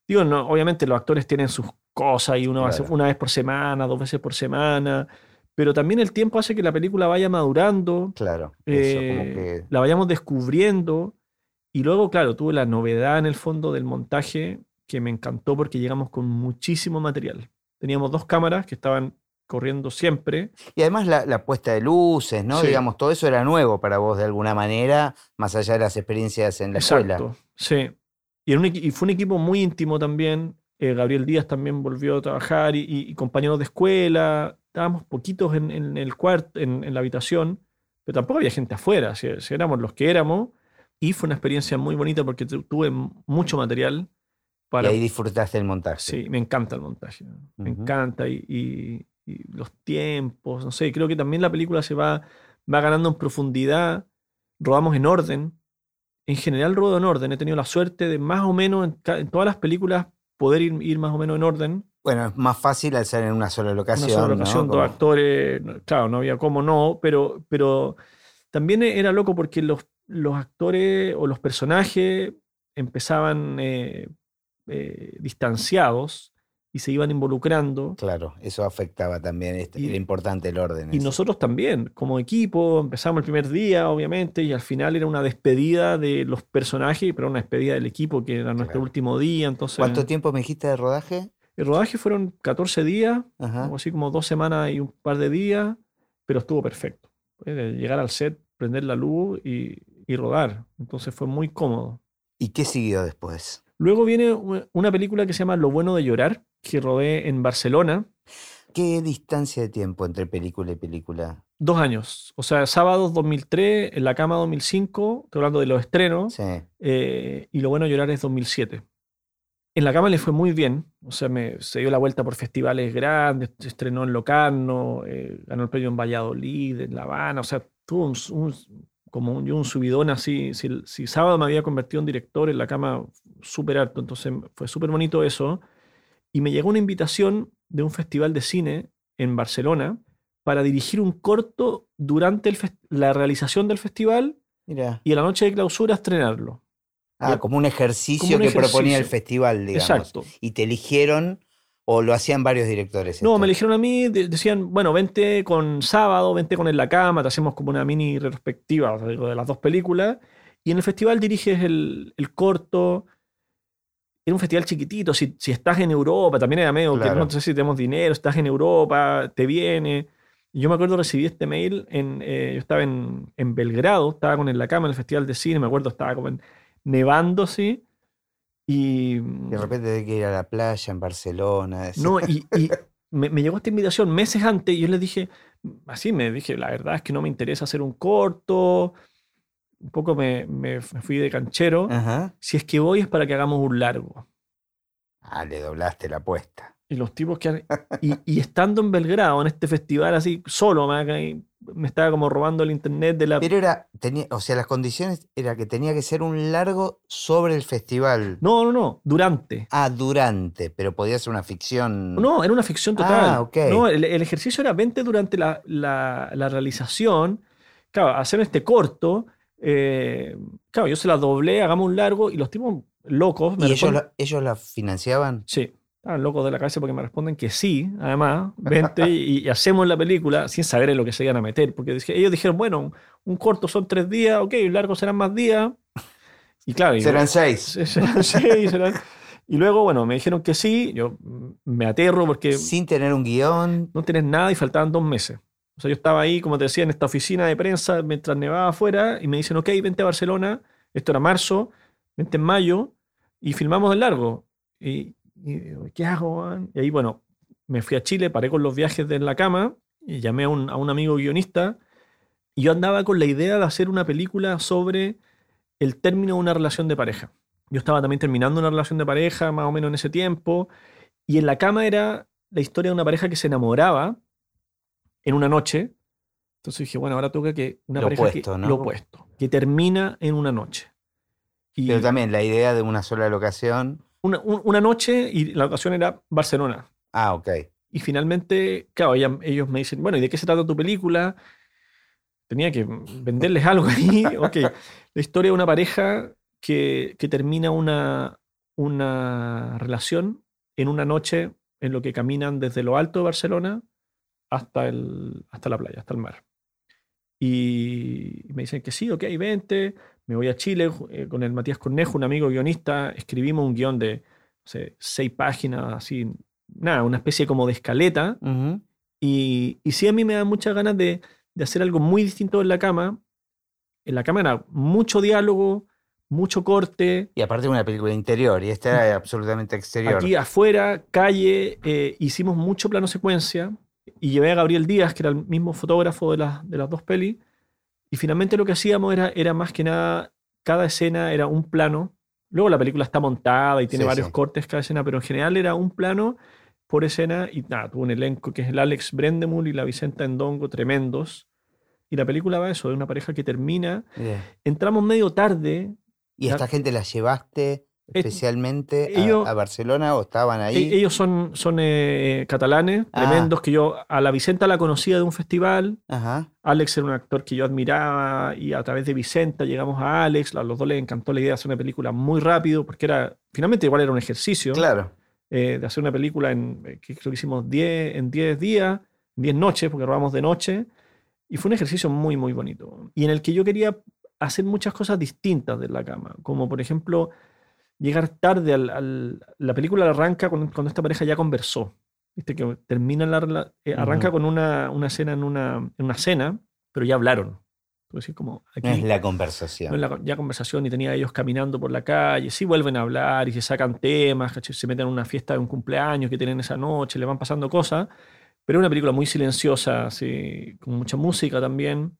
digo, no, obviamente los actores tienen sus cosas y uno hace una vez por semana, dos veces por semana, pero también el tiempo hace que la película vaya madurando. Claro, eh, la vayamos descubriendo. Y luego, claro, tuve la novedad en el fondo del montaje que me encantó porque llegamos con muchísimo material. Teníamos dos cámaras que estaban corriendo siempre. Y además la, puesta de luces, ¿no? Digamos, todo eso era nuevo para vos de alguna manera, más allá de las experiencias en la Exacto, Sí. Y, fue un equipo muy íntimo también. Eh, Gabriel Díaz también volvió a trabajar y, compañeros de escuela. Estábamos poquitos en, el cuarto, en, la habitación, pero tampoco había gente afuera. Si, éramos los que éramos, Y fue una experiencia muy bonita porque tu- tuve mucho material para... Y ahí disfrutaste el montaje. Sí, me encanta el montaje. Me encanta. Y, y- los tiempos, no sé, creo que también la película se va, va ganando en profundidad. Rodamos en orden. En general rodo en orden. He tenido la suerte de más o menos en, todas las películas poder ir, ir más o menos en orden. Bueno, es más fácil al ser en una sola locación. Una sola ¿no? locación, dos Como- actores. Claro, no había cómo no, pero, pero también era loco porque los, los actores o los personajes empezaban eh, eh, distanciados y se iban involucrando. Claro, eso afectaba también. este- Y- era importante el orden. Y ese. nosotros también, como equipo, empezamos el primer día, obviamente, y al final era una despedida de los personajes, pero una despedida del equipo, que era nuestro Claro. último día. Entonces, ¿Cuánto tiempo me dijiste de rodaje? el rodaje fueron 14 días, Ajá. algo así como dos semanas y un par de días, pero estuvo perfecto. Llegar al set, prender la luz y, y rodar. Entonces fue muy cómodo. ¿Y qué siguió después? Luego viene una película que se llama Lo bueno de llorar, que rodé en Barcelona. ¿Qué distancia de tiempo entre película y película? Dos años. O sea, sábados 2003, En la cama 2005, estoy hablando de los estrenos, Sí. eh, y Lo bueno de llorar es 2007. En la cama le fue muy bien, o sea, me, se dio la vuelta por festivales grandes, se estrenó en Locarno, eh, ganó el premio en Valladolid, en La Habana, o sea, tuvo un, un- como un, un subidón así. Si, si sábado me había convertido en director en la cama súper alto, entonces fue súper bonito eso. Y me llegó una invitación de un festival de cine en Barcelona para dirigir un corto durante el la realización del festival y a la noche de clausura estrenarlo. Ah, como un ejercicio Como un que proponía el festival, digamos. Exacto. Y te eligieron o lo hacían varios directores. No, esto? me eligieron a mí, de- decían, bueno, vente con sábado, vente con En la cama, te hacemos como una mini retrospectiva o sea, digo, de las dos películas. Y en el festival diriges el, el corto. Era un festival chiquitito. Si, si estás en Europa, también era medio que Claro. no sé si tenemos dinero, estás en Europa, te viene. Yo me acuerdo recibí este mail, en, eh, yo estaba en, en Belgrado, estaba con En la cama en el festival de cine, me acuerdo, estaba como en- nevando así. Y, De repente hay que ir a la playa en Barcelona. no, y, y me, me llegó esta invitación meses antes y yo les dije, así me dije, la verdad es que no me interesa hacer un corto, un poco me, me fui de canchero, Ajá. si es que voy es para que hagamos un largo. Ah, le doblaste la apuesta. Y los tipos que... han- Y, y estando en Belgrado, en este festival así, solo, me, me estaba como robando el internet de la... Pero era, tenía, o sea, las condiciones era que tenía que ser un largo sobre el festival. No, no, no, durante. Ah, durante, pero podía ser una ficción. No, era una ficción total. Ah, ok. No, el, el ejercicio era 20 durante la, la- la realización. Claro, hacer este corto. Eh, claro, yo se la doblé, hagamos un largo y los tipos locos me ¿Y ellos la, ellos la financiaban? Sí, estaban locos de la cabeza porque me responden que sí, además, vente y, y hacemos la película sin saber en lo que se iban a meter. Porque dije- ellos dijeron, bueno, un corto son tres días, ok, un largo serán más días. Y claro, y- Serán seis. Serán seis, serán- Y luego, bueno, me dijeron que sí, yo me aterro porque Sin tener un guion. no tienes nada y faltaban dos meses. O sea, yo estaba ahí, como te decía, en esta oficina de prensa mientras nevaba afuera y me dicen, ok, vente a Barcelona, esto era marzo, vente en mayo y filmamos el largo. Y, y ¿qué hago? man? Y ahí, bueno, me fui a Chile, paré con los viajes de la cama y llamé a un, a un amigo guionista y yo andaba con la idea de hacer una película sobre el término de una relación de pareja. Yo estaba también terminando una relación de pareja, más o menos en ese tiempo, y en la cama era la historia de una pareja que se enamoraba en una noche. Entonces dije, bueno, ahora toca que una Lo pareja opuesto, que, ¿no? lo opuesto, que termina en una noche. Y Pero también la idea de una sola locación. una, un- una noche y la ocasión era Barcelona. Ah, ok. Y finalmente, claro, ella- ellos me dicen, bueno, ¿y de qué se trata tu película? Tenía que venderles algo ahí. Ok, la historia de una pareja que, que termina una, una relación en una noche en lo que caminan desde lo alto de Barcelona hasta, el, hasta la playa, hasta el mar. Y me dicen que sí, ok, vente. Me voy a Chile eh, con el Matías Cornejo, un amigo guionista. Escribimos un guion de no sé, seis páginas, así, nada, una especie como de escaleta. Ujú. Y, y sí, a mí me da muchas ganas de, de hacer algo muy distinto en la cama. En la cama era mucho diálogo, mucho corte. Y aparte una película interior, y esta era absolutamente exterior. Aquí afuera, calle, eh, hicimos mucho plano secuencia. Y llevé a Gabriel Díaz, que era el mismo fotógrafo de, las de las dos pelis. Y finalmente lo que hacíamos era, era más que nada cada escena era un plano. Luego la película está montada y tiene Sí, varios sí. cortes cada escena, pero en general era un plano por escena y nada, tuvo un elenco que es el Alex Brendemul y la Vicenta Endongo tremendos. Y la película va eso, de una pareja que termina. Entramos medio tarde. ¿Y esta gente la llevaste especialmente a- ellos- a, Barcelona o estaban ahí? E- Ellos son, son eh, catalanes, Ah. tremendos, que yo a la Vicenta la conocía de un festival. Ajá. Alex era un actor que yo admiraba y a través de Vicenta llegamos a Alex. A los dos les encantó la idea de hacer una película muy rápido porque era, finalmente igual era un ejercicio Claro. eh, de hacer una película en, eh, que creo que hicimos 10, en 10 días, 10 noches, porque robamos de noche. Y fue un ejercicio muy, muy bonito. Y en el que yo quería hacer muchas cosas distintas de la cama, como por ejemplo llegar tarde al... al- la película arranca cuando, cuando esta pareja ya conversó. Viste que termina la... eh, arranca con una, una escena en una, en una cena, pero ya hablaron. Como, aquí, No es la conversación. no es la- ya conversación y tenía ellos caminando por la calle, sí vuelven a hablar y se sacan temas, se meten en una fiesta de un cumpleaños que tienen esa noche, le van pasando cosas, pero es una película muy silenciosa, así, con mucha música también,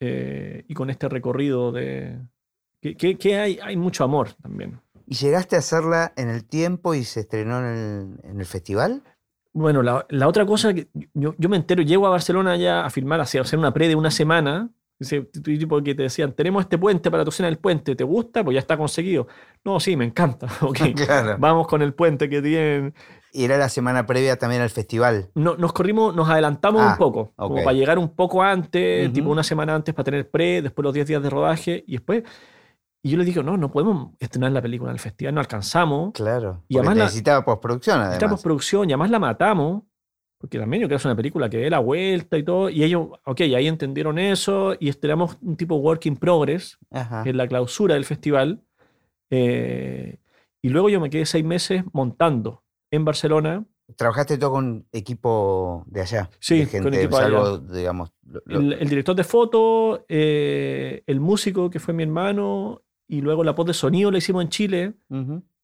eh, y con este recorrido de... que, que- que hay, hay mucho amor también. ¿Y llegaste a hacerla en el tiempo y se estrenó en el, en el festival? Bueno, la, la otra cosa que yo, yo me entero, llego a Barcelona ya a filmar, a hacer una pre de una semana. Ese tipo que te decían, tenemos este puente para tu cena del puente, ¿te gusta? Pues ya está conseguido. No, sí, me encanta. claro. Vamos con el puente que tienen. Y era la semana previa también al festival. No, nos corrimos, nos adelantamos Ah, un poco, como ok. para llegar un poco antes, Ujú. tipo una semana antes para tener pre, después los 10 días de rodaje y después. Y yo le dije, no, no podemos estrenar la película en el festival, no alcanzamos. Claro. Y además la- necesitaba postproducción, además. Necesitamos producción y además la matamos, porque también yo creo que es una película que dé la vuelta y todo, y ellos, ok, ahí entendieron eso y estrenamos un tipo work in progress, Ajá. que es la clausura del festival, eh, y luego yo me quedé seis meses montando en Barcelona. ¿Trabajaste todo con equipo de allá? Sí, de con equipo salvo, digamos. lo- lo- El, el director de foto, eh, el músico que fue mi hermano, y luego la voz de sonido la hicimos en Chile,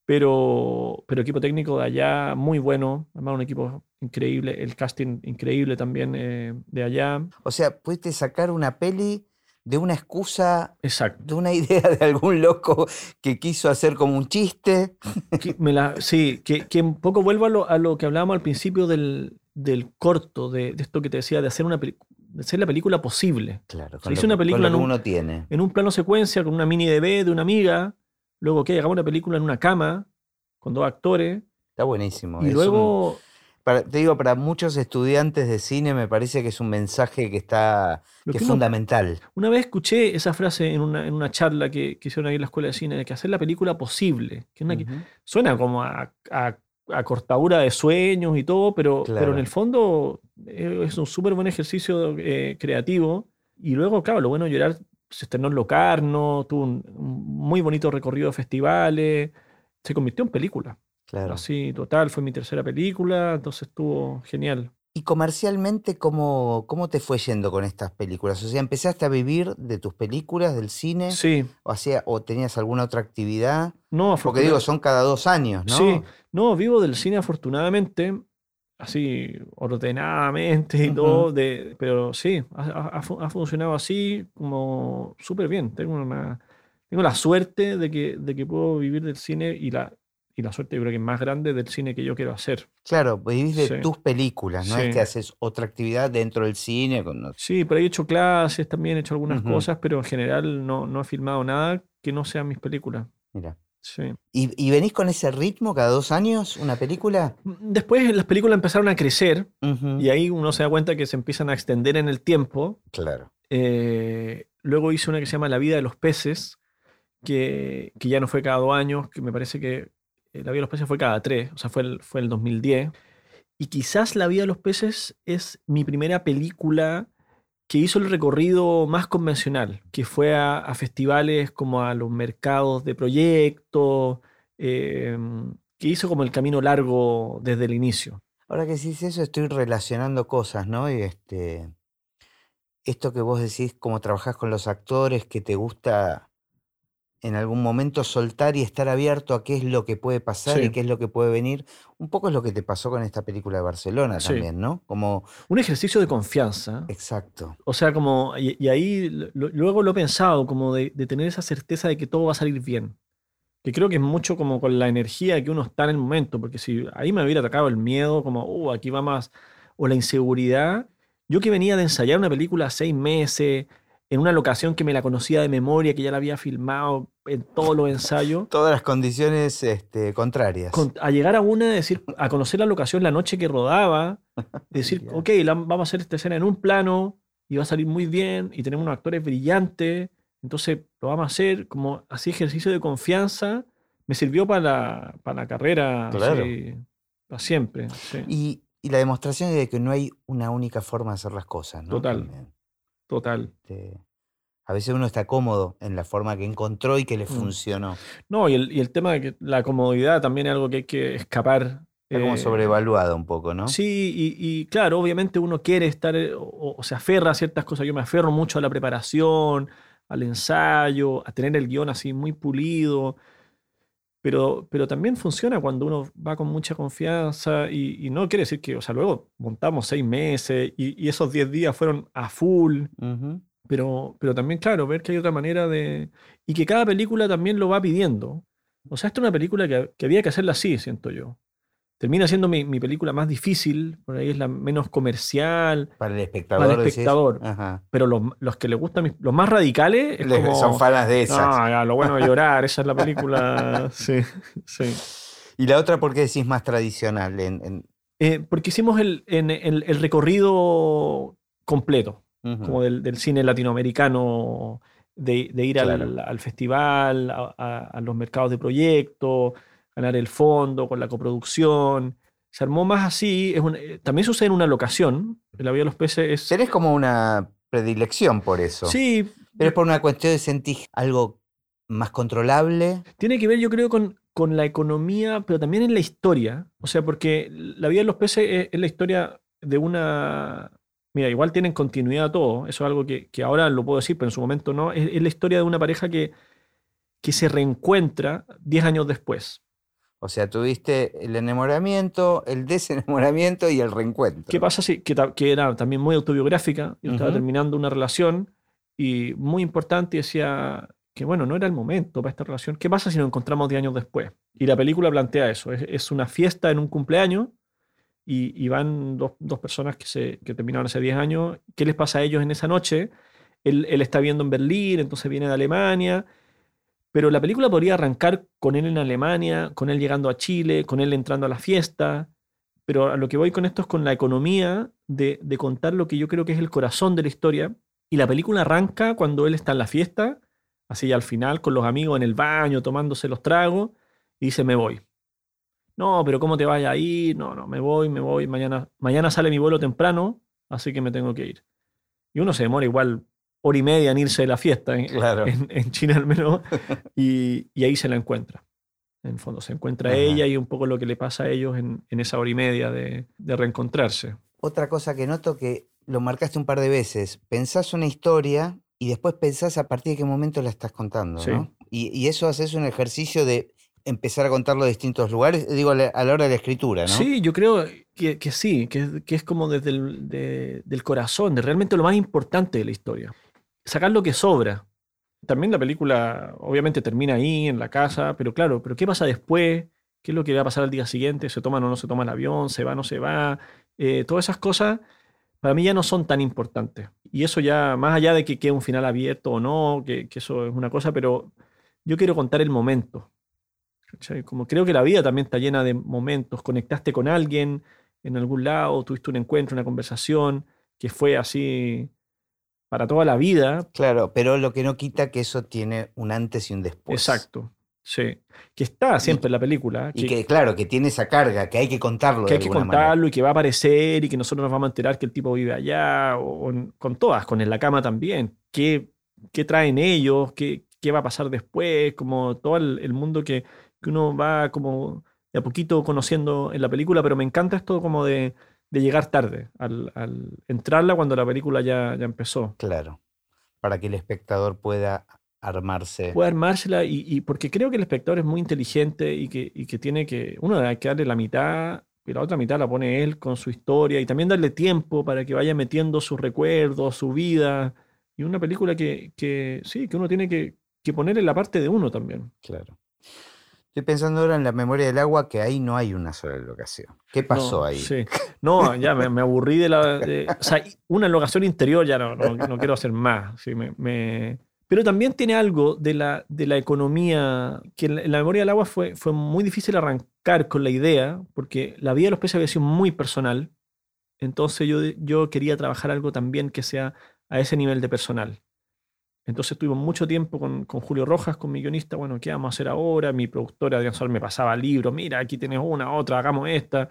pero, pero equipo técnico de allá muy bueno, además un equipo increíble, el casting increíble también eh, de allá. O sea, pudiste sacar una peli de una excusa, Exacto. de una idea de algún loco que quiso hacer como un chiste. Que me la- sí, que, que un poco vuelvo a lo, a lo que hablábamos al principio del, del corto, de, de esto que te decía, de hacer, una, de hacer la película posible. Claro, Se hizo lo una película lo que en un- uno tiene. En un plano secuencia con una mini DB de una amiga, luego que hagamos una película en una cama con dos actores, Está buenísimo. y es un- luego... para- te digo, para muchos estudiantes de cine me parece que es un mensaje que está que que es uno- fundamental. Una vez escuché esa frase en una, en una charla que, que hicieron ahí en la escuela de cine, de que hacer la película posible, que suena como a, a- a cortadura de sueños y todo, pero, pero en el fondo eh, es un súper buen ejercicio eh, creativo. Y luego, claro, lo bueno de llorar se estrenó en Locarno, tuvo un, un muy bonito recorrido de festivales, se convirtió en película. Claro. Así, total, fue mi tercera película, entonces estuvo genial. ¿Y comercialmente cómo, cómo te fue yendo con estas películas? O sea, ¿empezaste a vivir de tus películas, del cine? Sí, ¿O, hacía, o tenías alguna otra actividad? no, Porque digo, son cada dos años, ¿no? Sí, no, vivo del cine afortunadamente, así ordenadamente y todo, de, pero sí, ha funcionado así como súper bien. Tengo, una, tengo la suerte de que, de que puedo vivir del cine y la, y la suerte yo creo que es más grande del cine que yo quiero hacer. Claro, vivís de Sí. tus películas, no Sí. es que haces otra actividad dentro del cine. Con... no- Sí, ahí he hecho clases, también he hecho algunas cosas, pero en general no, no he filmado nada que no sean mis películas. Mira. Sí. ¿Y, y venís con ese ritmo cada dos años una película? Después las películas empezaron a crecer y ahí uno se da cuenta que se empiezan a extender en el tiempo. Claro. Eh, luego hice una que se llama La vida de los peces, que, que ya no fue cada dos años, que me parece que La vida de los peces fue cada tres, o sea, fue el, fue el 2010. Y quizás La vida de los peces es mi primera película que hizo el recorrido más convencional, que fue a, festivales como a los mercados de proyectos, eh, que hizo como el camino largo desde el inicio. Ahora que decís eso, estoy relacionando cosas, ¿no? Y este, esto que vos decís, como trabajás con los actores, que te gusta en algún momento soltar y estar abierto a qué es lo que puede pasar Sí. y qué es lo que puede venir. Un poco es lo que te pasó con esta película de Barcelona Sí. también, ¿no? Como, Un ejercicio de confianza. exacto. O sea, como, y, y ahí lo- luego lo he pensado, como de, de tener esa certeza de que todo va a salir bien. Que creo que es mucho como con la energía que uno está en el momento, porque si ahí me hubiera atacado el miedo, como, uh, aquí va más, o la inseguridad. Yo que venía de ensayar una película seis meses, en una locación que me la conocía de memoria, que ya la había filmado en todos los ensayos, Todas las condiciones este, contrarias. con- a llegar a una, decir, a conocer la locación la noche que rodaba, decir, ok, la- vamos a hacer esta escena en un plano y va a salir muy bien y tenemos unos actores brillantes, entonces lo vamos a hacer como así ejercicio de confianza, me sirvió para la, para la carrera, Claro. así, para siempre. sí, Y, y la demostración de que no hay una única forma de hacer las cosas, ¿no? Total. También. Total. Este, a veces uno está cómodo en la forma que encontró y que le Mm. funcionó. No, y el, y el tema de que la comodidad también es algo que hay que escapar. Está como eh, sobrevaluado un poco, ¿no? Sí, y, y claro, obviamente uno quiere estar eh, o, o se aferra a ciertas cosas. Yo me aferro mucho a la preparación, al ensayo, a tener el guion así muy pulido. Pero, pero también funciona cuando uno va con mucha confianza y, y no quiere decir que, o sea, luego montamos seis meses y, y esos diez días fueron a full, pero, pero también, claro, ver que hay otra manera de... Y que cada película también lo va pidiendo. O sea, esta es una película que, que había que hacerla así, siento yo. Termina siendo mi, mi película más difícil, por ahí es la menos comercial, Para el espectador. decís. espectador. Ajá. pero los, los que les gustan, los más radicales, es Le- como... Son fanas de esas. Ya, lo bueno de llorar, esa es la película. Sí, sí. Y la otra, ¿por qué decís más tradicional? En, en- Eh, porque hicimos el, en- el- el recorrido completo, como del, del cine latinoamericano, de, de ir al- festival, a, a- a los mercados de proyectos, ganar el fondo con la coproducción. Se armó más así. es un- eh, también sucede en una locación. La Vía de los Peces es. Tenés como una predilección por eso. Sí, Pero es por una cuestión de sentir algo más controlable. Tiene que ver, yo creo, con, con la economía, pero también en la historia. O sea, porque la vida de los peces es, es la historia de una... Mira, igual tienen continuidad todo. Eso es algo que, que ahora lo puedo decir, pero en su momento no. Es, es la historia de una pareja que, que se reencuentra 10 años después. O sea, tuviste el enamoramiento, el desenamoramiento y el reencuentro. ¿Qué pasa si, que, era también muy autobiográfica? Yo estaba Ujú. terminando una relación y muy importante decía que, bueno, no era el momento para esta relación. ¿Qué pasa si nos encontramos 10 años después? Y la película plantea eso. Es, es una fiesta en un cumpleaños y, y van dos, dos personas que, se, que terminaron hace 10 años. ¿Qué les pasa a ellos en esa noche? Él, él está viendo en Berlín, entonces viene de Alemania. Pero la película podría arrancar con él en Alemania, con él llegando a Chile, con él entrando a la fiesta. Pero a lo que voy con esto es con la economía de, de contar lo que yo creo que es el corazón de la historia. Y la película arranca cuando él está en la fiesta, así al final, con los amigos en el baño, tomándose los tragos, y dice, me voy. No, pero ¿cómo te vayas a ir? No, no, me voy, me voy. Mañana, mañana sale mi vuelo temprano, así que me tengo que ir. Y uno se demora igual hora y media en irse de la fiesta, en, Claro. en- en China al menos, y, y ahí se la encuentra. En el fondo, se encuentra Ajá. ella y un poco lo que le pasa a ellos en, en esa hora y media de, de reencontrarse. Otra cosa que noto que lo marcaste un par de veces. Pensás una historia y después pensás a partir de qué momento la estás contando, Sí. ¿no? Y, y eso haces un ejercicio de empezar a contarlo de distintos lugares, digo, a la, a la hora de la escritura, ¿no? Sí, yo creo que, que sí, que, que es como desde el de- del corazón, de realmente lo más importante de la historia. Sacar lo que sobra. También la película obviamente termina ahí, en la casa, pero claro, pero ¿qué pasa después? ¿Qué es lo que va a pasar al día siguiente? ¿Se toma o no se toma el avión? ¿Se va o no se va? Eh, todas esas cosas para mí ya no son tan importantes. Y eso ya, más allá de que quede un final abierto o no, que, eso es una cosa, pero yo quiero contar el momento. Como creo que la vida también está llena de momentos. Conectaste con alguien en algún lado, tuviste un encuentro, una conversación que fue así para toda la vida. Claro, pero lo que no quita que eso tiene un antes y un después. Exacto. Sí. Que está siempre en la película. Y que, claro, que tiene esa carga, que hay que contarlo que de hay que manera. contarlo y que va a aparecer y que nosotros nos vamos a enterar que el tipo vive allá, o, con todas, con En la cama también. ¿Qué, qué traen ellos? ¿Qué, qué va a pasar después? Como todo el, el mundo que, que uno va como de a poquito conociendo en la película, pero me encanta esto como de, de llegar tarde, al, al entrarla cuando la película ya, ya empezó. Claro, para que el espectador pueda armarse. Puede armársela y, y porque creo que el espectador es muy inteligente y que, y que tiene que, uno hay que darle la mitad y la otra mitad la pone él con su historia y también darle tiempo para que vaya metiendo sus recuerdos, su vida. Y una película que, que sí, que uno tiene que, que poner en la parte de uno también. Claro. Estoy pensando ahora en la memoria del agua que ahí no hay una sola locación. ¿Qué pasó No, ahí? sí. No, ya me, me aburrí de la. de- o sea, una locación interior ya no, no, no quiero hacer más. sí, me- me- Pero también tiene algo de la, de la economía, que en la, en la memoria del agua fue, fue muy difícil arrancar con la idea, porque la vida de los peces había sido muy personal. Entonces yo, yo quería trabajar algo también que sea a ese nivel de personal. Entonces tuvimos mucho tiempo con, con Julio Rojas, con mi guionista, bueno, ¿qué vamos a hacer ahora? Mi productora Adrián Sol me pasaba libros, mira, aquí tienes una, otra, hagamos esta.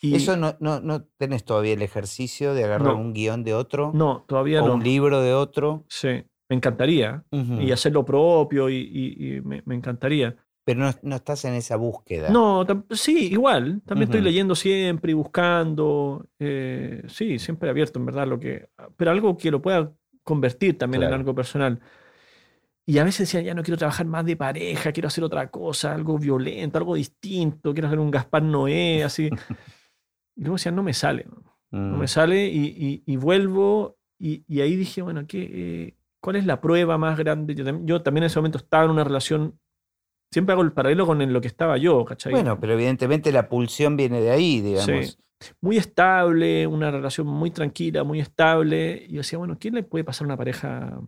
Y ¿Eso no, no, no tenés todavía el ejercicio de agarrar No. un guion de otro? no, todavía ¿O no. un libro de otro? Sí, me encantaría. Ujú. Y hacer lo propio y, y- y me, me encantaría. Pero no, no estás en esa búsqueda. No, sí, igual. También estoy Ujú. leyendo siempre y buscando. eh, sí, siempre abierto, en verdad, lo que. Pero algo que lo pueda convertir también en algo personal. Y a veces decía, ya no quiero trabajar más de pareja, quiero hacer otra cosa, algo violento, algo distinto, quiero hacer un Gaspar Noé, así. y luego decía, no me sale, no Mm. me sale y, y- y vuelvo y, y ahí dije, bueno, ¿qué, eh, ¿cuál es la prueba más grande? Yo, yo también en ese momento estaba en una relación, siempre hago el paralelo con en lo que estaba yo, ¿cachai? Bueno, pero evidentemente la pulsión viene de ahí, digamos. Muy estable, una relación muy tranquila, muy estable. Y yo decía, bueno, ¿quién le puede pasar a una pareja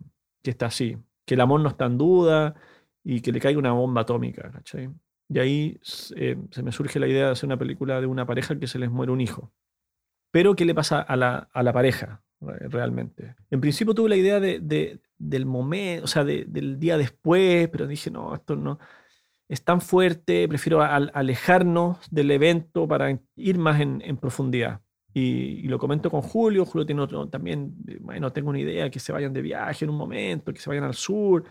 que está así? Que el amor no está en duda y que le caiga una bomba atómica, ¿cachai? Y ahí eh, se me surge la idea de hacer una película de una pareja que se les muere un hijo. Pero, ¿qué le pasa a la, a la pareja re- realmente? En principio tuve la idea de, de- del momento, o sea, de- del día después, pero dije, no, esto no es tan fuerte, prefiero al- alejarnos del evento para ir más en, profundidad. Y, lo comento con Julio, Julio tiene otro también, bueno, tengo una idea, que se vayan de viaje en un momento, que se vayan al sur.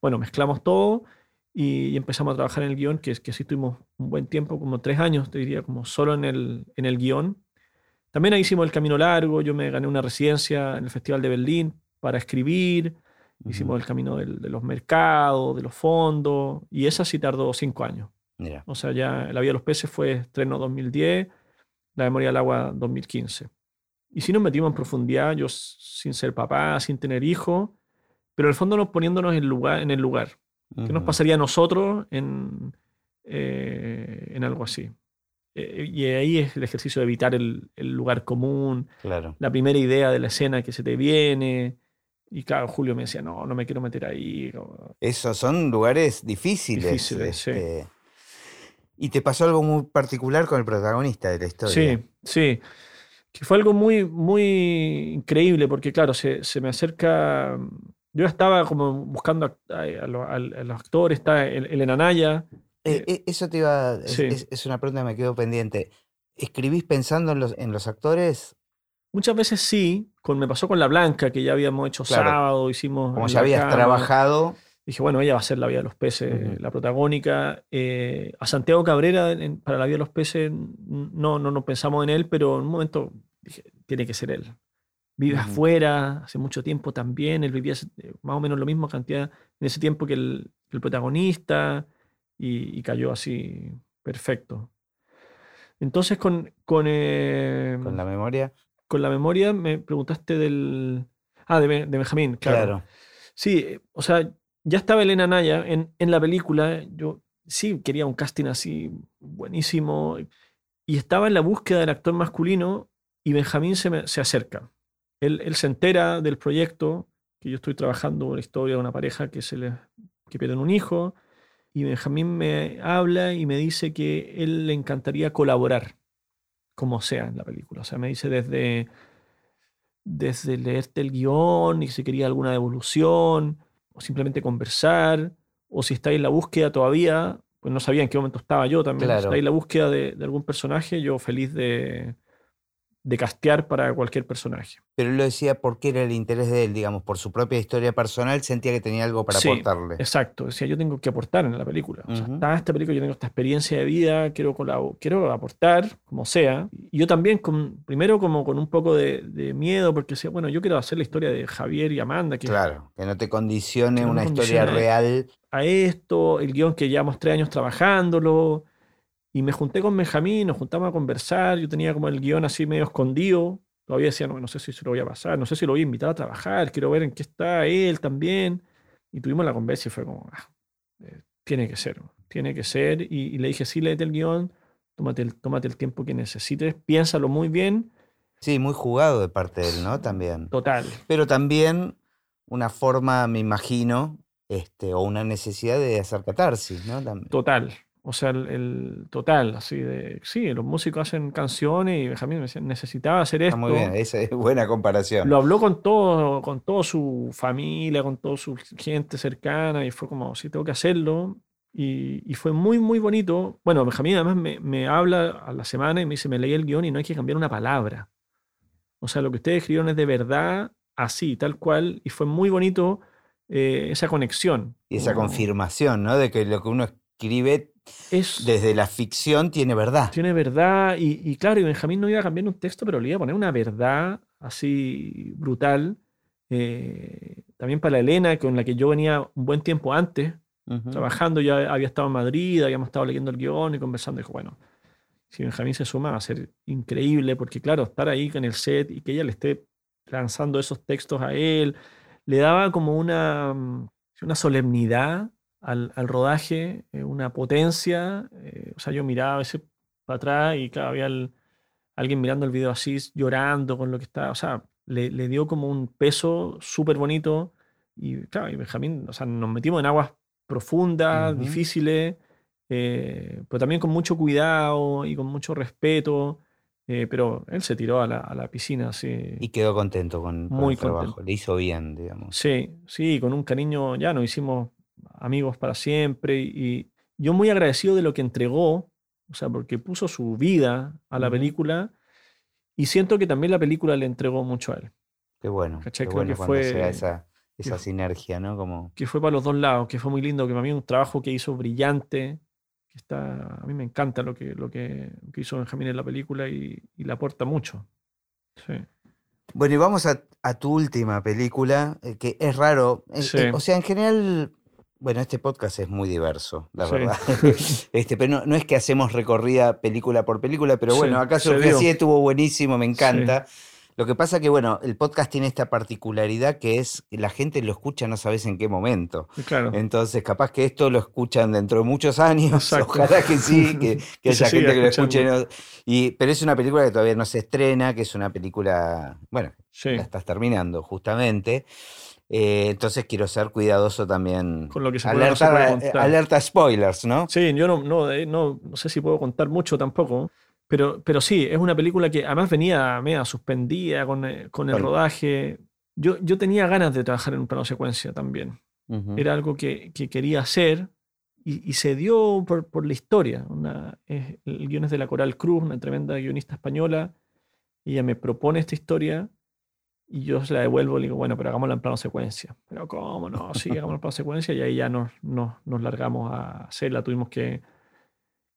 Bueno, mezclamos todo y, y empezamos a trabajar en el guion, que, es- que sí tuvimos un buen tiempo, como tres años, te diría, como solo en el, en el guion. También ahí hicimos el camino largo, yo me gané una residencia en el Festival de Berlín para escribir, hicimos el camino del- de los mercados, de los fondos, y esa sí tardó cinco años. Mira. O sea, ya La vida de los peces fue estreno 2010, La memoria del agua 2015. Y si nos metimos en profundidad, yo sin ser papá, sin tener hijos, pero en el fondo nos poniéndonos en, lugar, en el lugar. ¿Qué nos pasaría a nosotros en, eh, en algo así? Eh, y ahí es el ejercicio de evitar el, el lugar común, Claro. la primera idea de la escena que se te viene. Y claro, Julio me decía, no, no me quiero meter ahí. Esos son lugares difíciles. Difíciles, sí. este, Y te pasó algo muy particular con el protagonista de la historia. Sí, sí. Que fue algo muy, muy increíble porque, claro, se, se me acerca. Yo estaba como buscando a, a lo- a- a los actores, está El- Elena Naya. Eh, eh, eso te iba. Es, Sí. es- es una pregunta que me quedó pendiente. ¿Escribís pensando en los, en los actores? Muchas veces sí, con, me pasó con La Blanca, que ya habíamos hecho Claro. sábado, hicimos. Como ya la habías cama. trabajado. Dije, bueno, ella va a ser la vida de los peces, la protagónica. Eh, a Santiago Cabrera, en- para la vida de los peces, no, no, no pensamos en él, pero en un momento dije, tiene que ser él. Vive afuera, hace mucho tiempo también, él vivía eh, más o menos lo mismo cantidad en ese tiempo que el, el protagonista y, y cayó así perfecto. Entonces con, con, eh, Con la memoria. Con la memoria me preguntaste del... Ah, de, de Benjamín, claro. Claro. Sí, o sea, ya estaba Elena Naya en, en la película. Yo sí quería un casting así buenísimo. Y estaba en la búsqueda del actor masculino y Benjamín se, me- se acerca. Él, él se entera del proyecto, que yo estoy trabajando la historia de una pareja que, se le, que pierden un hijo. Y Benjamín me habla y me dice que él le encantaría colaborar, como sea en la película. O sea, me dice desde desde leerte el guion y si quería alguna devolución, o simplemente conversar, o si estáis en la búsqueda todavía, pues no sabía en qué momento estaba yo también. Si Claro. estáis en la búsqueda de, de algún personaje, yo feliz de, de castear para cualquier personaje. Pero él lo decía porque era el interés de él, digamos, por su propia historia personal, sentía que tenía algo para Sí, aportarle. Exacto, decía yo tengo que aportar en la película. O sea, está esta película, yo tengo esta experiencia de vida, quiero, quiero aportar, como sea. Y yo también, con, primero como con un poco de, de miedo, porque decía, bueno, yo quiero hacer la historia de Javier y Amanda, que Claro, que no te condicione no una historia real. a esto, el guion que llevamos tres años trabajándolo. Y me junté con Benjamín, nos juntamos a conversar. Yo tenía como el guion así medio escondido. Todavía decía, no, no sé si se lo voy a pasar, no sé si lo voy a invitar a trabajar, quiero ver en qué está él también. Y tuvimos la conversa y fue como, ah, eh, tiene que ser, tiene que ser. Y, y le dije, sí, léete el guion, tómate el, tómate el tiempo que necesites, piénsalo muy bien, Sí, muy jugado de parte de él, ¿no? También. total. Pero también una forma, me imagino, este, o una necesidad de hacer catarsis, ¿no? También. Total. O sea, el, el total, así de. Sí, los músicos hacen canciones y Benjamín me decía, necesitaba hacer esto. muy bien, esa es buena comparación. Lo habló con todo, con toda su familia, con toda su gente cercana, y fue como, sí, tengo que hacerlo. Y, y fue muy, muy bonito. Bueno, Benjamín además me, me habla a la semana y me dice, me leí el guion y no hay que cambiar una palabra. O sea, lo que ustedes escribieron es de verdad, así, tal cual, y fue muy bonito eh, esa conexión. Y esa Como- confirmación, ¿no? De que lo que uno escribe Es, desde la ficción tiene verdad. Tiene verdad, y, y claro, y Benjamín no iba a cambiar un texto, pero le iba a poner una verdad así brutal. eh, también para Elena, con la que yo venía un buen tiempo antes, trabajando, ya había estado en Madrid, habíamos estado leyendo el guion y conversando. Y dijo, bueno, si Benjamín se suma va a ser increíble, porque claro, estar ahí en el set y que ella le esté lanzando esos textos a él, le daba como una, mm, una solemnidad al, al rodaje, eh, una potencia. eh, o sea, yo miraba a veces para atrás y claro, había el- alguien mirando el video así, llorando con lo que está. O sea, le, le dio como un peso súper bonito. Y claro, y Benjamín, o sea, nos metimos en aguas profundas, Ujú. difíciles, eh, pero también con mucho cuidado y con mucho respeto. eh, pero él se tiró a la, a la piscina así. Y quedó contento con, con Muy el trabajo. contento. Le hizo bien, digamos. Sí, sí, con un cariño, ya nos hicimos amigos para siempre y, yo muy agradecido de lo que entregó, o sea, porque puso su vida a la película y siento que también la película le entregó mucho a él, Qué bueno. ¿Cachai? Qué Creo bueno que cuando fue- esa, esa que- sinergia, ¿no? Como que fue para los dos lados, que fue muy lindo, que para mí es un trabajo que hizo brillante, que está, a mí me encanta lo que, lo que, hizo Benjamín en la película y, y le aporta mucho. Sí. Bueno, y vamos a, a tu última película, eh, que es raro. eh, Sí. eh, o sea, en general, bueno, este podcast es muy diverso, la Sí. verdad. este, pero no, no es que hacemos recorrida película por película, pero Sí, bueno, acá se surgió así, estuvo buenísimo, me encanta. Lo que pasa que, bueno, el podcast tiene esta particularidad que es que la gente lo escucha no sabes en qué momento. Claro, Entonces, capaz que esto lo escuchan dentro de muchos años. Exacto. Ojalá que sí, que, que haya gente que lo escuche. ¿no? Y, pero es una película que todavía no se estrena, que es una película, bueno, sí, la estás terminando justamente. Eh, entonces quiero ser cuidadoso también. con lo que se puede, no Alerta, se puede eh, alerta spoilers, ¿no? Sí, yo no, no, eh, no, no sé si puedo contar mucho tampoco, pero, pero sí, es una película que además venía media suspendida con, eh, con el Claro. rodaje. Yo, yo tenía ganas de trabajar en un plano secuencia también. Ujú. Era algo que, que quería hacer y, y se dio por, por la historia. Una, es- el guion es de la Coral Cruz, una tremenda guionista española. Ella me propone esta historia y yo se la devuelvo y le digo, bueno, pero hagámosla en plano secuencia. Pero ¿cómo no? Sí, hagámosla en plano secuencia y ahí ya nos, nos, nos largamos a hacerla. Tuvimos que,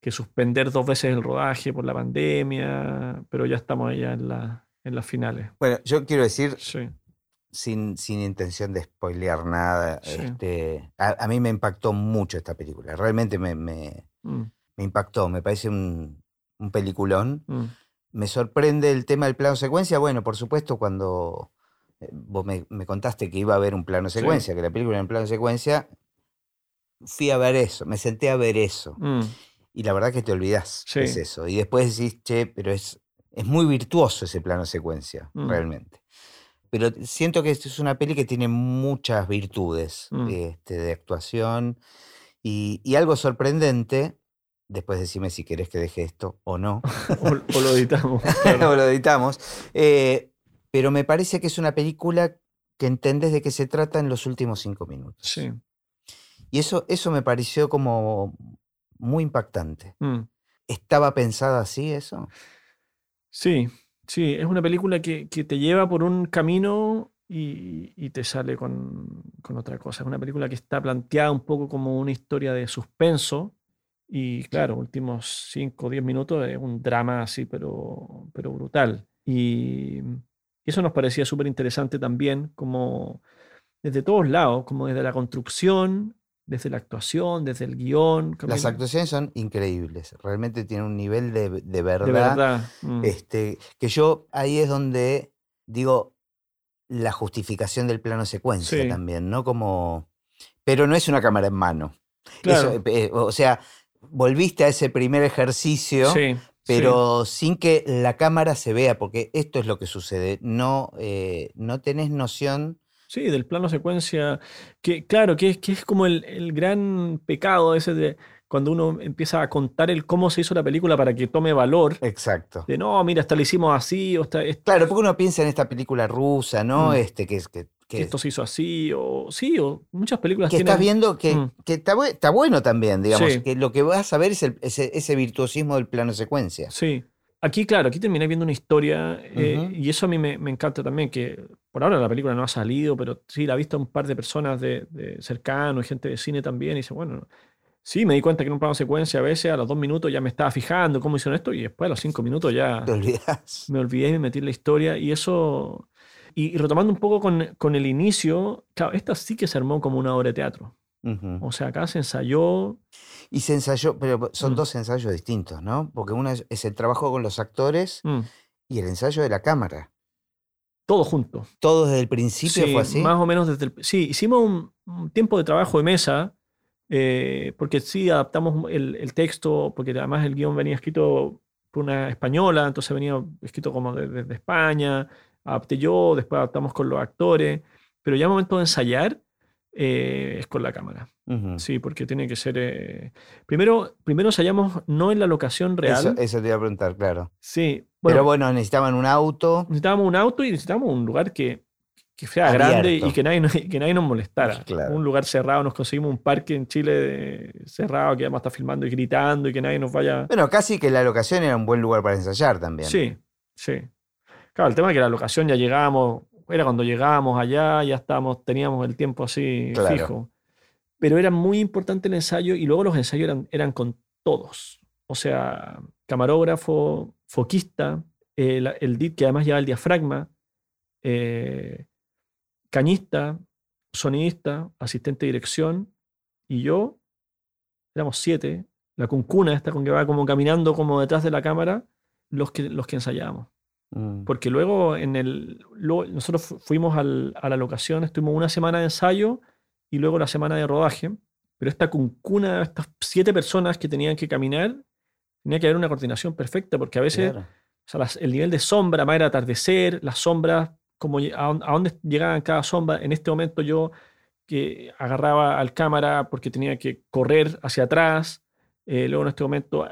que suspender dos veces el rodaje por la pandemia, pero ya estamos allá en, la, en las finales. Bueno, yo quiero decir, Sí, sin, sin intención de spoilear nada, Sí. este, a, a mí me impactó mucho esta película. Realmente me, me- Mm, me impactó, me parece un, un peliculón. mm, Me sorprende el tema del plano secuencia. Bueno, por supuesto, cuando eh, vos me, me contaste que iba a haber un plano Sí. secuencia, que la película era en plano secuencia, fui a ver eso, me senté a ver eso. mm. Y la verdad que te olvidás que es Sí. eso. Y después decís, che, pero es, es muy virtuoso ese plano secuencia, Mm. realmente. Pero siento que esto es una peli que tiene muchas virtudes Mm. este, de actuación y, y algo sorprendente. Después decime si querés que deje esto o no. O, o lo editamos. claro. o lo editamos. Eh, pero me parece que es una película que entendés de qué se trata en los últimos cinco minutos. Sí. Y eso, eso me pareció como muy impactante. mm. ¿Estaba pensada así eso? Sí, Sí, es una película que, que te lleva por un camino y, y te sale con, con, otra cosa. Es una película que está planteada un poco como una historia de suspenso. Y claro, últimos 5 o 10 minutos es un drama así, pero, pero brutal. Y eso nos parecía súper interesante también, como desde todos lados, como desde la construcción, desde la actuación, desde el guion. Las actuaciones son increíbles, realmente tienen un nivel de, de verdad. De verdad. Mm. Este, que yo ahí es donde digo la justificación del plano secuencia también, ¿no? Como. Pero no es una cámara en mano. Claro. Eh, o sea, volviste a ese primer ejercicio, pero sin que la cámara se vea, porque esto es lo que sucede. No, eh, no tenés noción Sí, del plano secuencia, que claro, que es, que es como el, gran pecado ese de cuando uno empieza a contar el cómo se hizo la película para que tome valor. Exacto. De no, mira, hasta lo hicimos así. O está, Claro, porque uno piensa en esta película rusa, ¿no? Mm. Este, que, que, que, esto se hizo así, o sí, o muchas películas que estás viendo que, mm. que está, está, bueno también, digamos, que lo que vas a ver es el, ese, ese virtuosismo del plano secuencia. Sí. Aquí, claro, aquí terminé viendo una historia eh, y eso a mí me, encanta también, que por ahora la película no ha salido, pero sí la ha visto un par de personas de, de cercanos y gente de cine también y dice, bueno, sí, me di cuenta que en un plano secuencia a veces a los dos minutos ya me estaba fijando cómo hicieron esto y después a los cinco minutos ya Te olvidas. me olvidé y me metí en la historia y eso... Y, retomando un poco con, con, el inicio, claro, esta sí que se armó como una obra de teatro. O sea, acá se ensayó. Y se ensayó, pero son mm. dos ensayos distintos, ¿no? Porque uno es, el trabajo con los actores mm. y el ensayo de la cámara. Todo junto. ¿Todo desde el principio fue así? Más o menos desde el. Sí, hicimos un, tiempo de trabajo de mesa, eh, porque sí adaptamos el, texto, porque además el guion venía escrito por una española, entonces venía escrito como desde España, adapté yo, después adaptamos con los actores, pero ya al momento de ensayar, eh, es con la cámara. Sí, porque tiene que ser. Eh, primero, primero ensayamos no en la locación real. Eso, te iba a preguntar, claro. Sí. Pero bueno, necesitaban un auto. Necesitábamos un auto y necesitábamos un lugar que, que sea grande y que nadie, que nadie nos molestara. Un lugar cerrado, nos conseguimos un parque en Chile cerrado que además está filmando y gritando y que nadie nos vaya. Bueno, casi que la locación era un buen lugar para ensayar también. Sí, sí. Claro, el tema es que la locación ya llegábamos era cuando llegábamos allá, ya estábamos, teníamos el tiempo así fijo. Pero era muy importante el ensayo y luego los ensayos eran, eran con todos. O sea, camarógrafo, foquista, el, el DIT que además lleva el diafragma, eh, cañista, sonidista, asistente de dirección y yo, éramos siete, la cuncuna esta con que va como caminando como detrás de la cámara, los que, los que ensayábamos. Mm. Porque luego, en el, nosotros fuimos al, a la locación, estuvimos una semana de ensayo y luego la semana de rodaje. Pero esta cuncuna, estas siete personas que tenían que caminar, tenía que haber una coordinación perfecta, porque a veces el nivel de sombra, más era atardecer, las sombras, como a, dónde llegaban cada sombra. En este momento yo que agarraba al cámara porque tenía que correr hacia atrás, eh, luego en este momento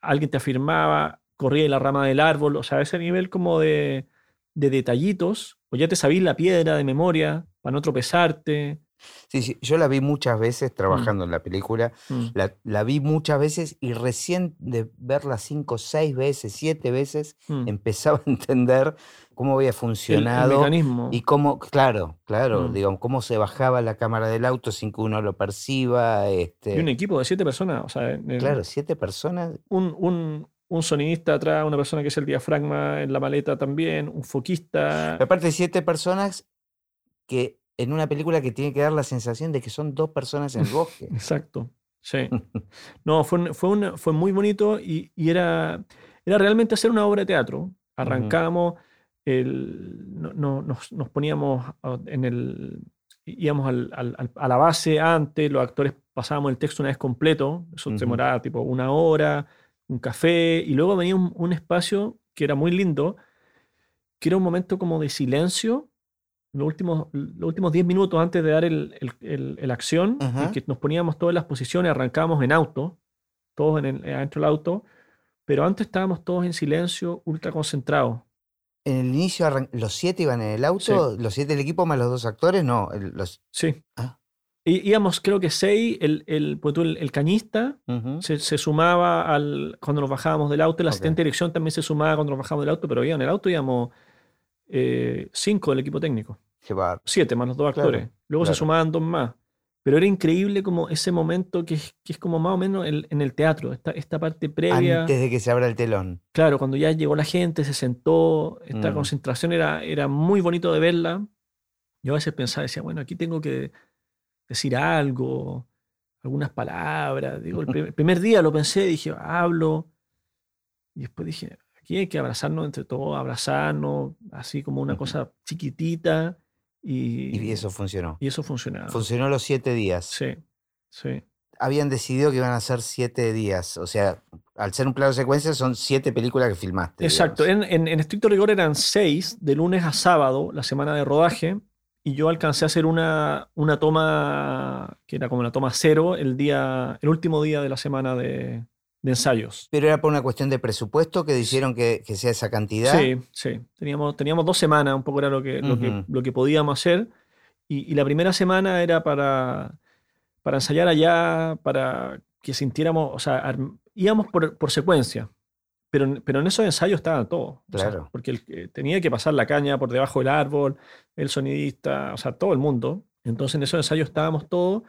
alguien te afirmaba, corría en la rama del árbol, o sea, ese nivel como de, de detallitos, o ya te sabís la piedra de memoria para no tropezarte. Sí, sí, yo la vi muchas veces mm. trabajando en la película, mm. la, vi muchas veces y recién de verla cinco, seis veces, siete veces, mm. empezaba a entender cómo había funcionado y cómo, claro, claro, digamos, cómo se bajaba la cámara del auto sin que uno lo perciba. Este... Y un equipo de siete personas, o sea, claro, siete personas. Un, un, un sonidista atrás, una persona que es el diafragma en la maleta también, un foquista. Aparte, siete personas que en una película que tiene que dar la sensación de que son dos personas en el bosque. Exacto, sí. No, fue, fue, fue muy bonito y, era, era realmente hacer una obra de teatro. Arrancamos, el, no, nos, nos, poníamos en el... íbamos al, a la base antes, los actores pasábamos el texto una vez completo, eso demoraba tipo una hora un café, y luego venía un, espacio que era muy lindo, que era un momento como de silencio, los últimos, los últimos 10 minutos antes de dar el, el, acción, que nos poníamos todas las posiciones, arrancábamos en auto, todos en el, adentro del auto, pero antes estábamos todos en silencio, ultra concentrados. En el inicio, los siete iban en el auto, los siete del equipo más los dos actores, no. Los... Sí. Ah. í- íbamos, creo que seis, el, el, pues el, el cañista se, se sumaba al, cuando nos bajábamos del auto, el asistente de dirección también se sumaba cuando nos bajábamos del auto, pero iba en el auto íbamos eh, cinco del equipo técnico, Qué bar- siete más los dos Claro, actores. Luego claro. se sumaban dos más. Pero era increíble como ese momento que es, que es como más o menos el- en el teatro, esta, esta parte previa. Antes de que se abra el telón. Claro, cuando ya llegó la gente, se sentó, esta Mm. concentración era, era muy bonito de verla. Yo a veces pensaba, decía, bueno, aquí tengo que decir algo, algunas palabras. Digo, el primer día lo pensé, dije, hablo. Y después dije, aquí hay que abrazarnos entre todos, abrazarnos, así como una cosa chiquitita. Y, Y eso funcionó. y eso funcionaba. Funcionó los siete días. Sí, sí. Habían decidido que iban a ser siete días. O sea, al ser un plano de secuencia, son siete películas que filmaste. Exacto, en, en- en estricto rigor eran seis, de lunes a sábado, la semana de rodaje, y yo alcancé a hacer una, una toma que era como la toma cero el, día, el último día de la semana de, de ensayos. Pero era por una cuestión de presupuesto que hicieron que, que sea esa cantidad. Sí, sí. Teníamos, teníamos dos semanas, un poco era lo que, lo que, lo que podíamos hacer, y, y la primera semana era para, para ensayar allá, para que sintiéramos, o sea, arm- íbamos por, por secuencia. Pero, pero en esos ensayos estaba todo. o sea, Claro. porque el que tenía que pasar la caña por debajo del árbol, el sonidista, o sea, todo el mundo. Entonces en esos ensayos estábamos todos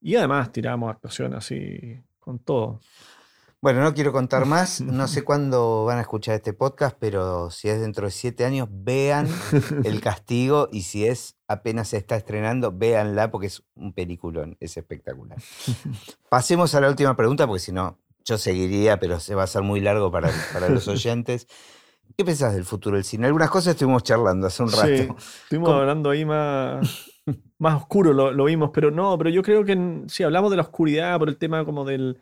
y además tirábamos actuación así con todo. Bueno, no quiero contar más. No sé cuándo van a escuchar este podcast, pero si es dentro de siete años, vean El Castigo y si es apenas se está estrenando, véanla porque es un peliculón, es espectacular. Pasemos a la última pregunta porque si no, yo seguiría, pero se va a hacer muy largo para, para los oyentes. ¿Qué pensás del futuro del cine? Algunas cosas estuvimos charlando hace un rato. Sí, estuvimos ¿Cómo? hablando ahí más, más oscuro, lo, lo vimos, pero no, pero yo creo que en- sí, hablamos de la oscuridad por el tema como del,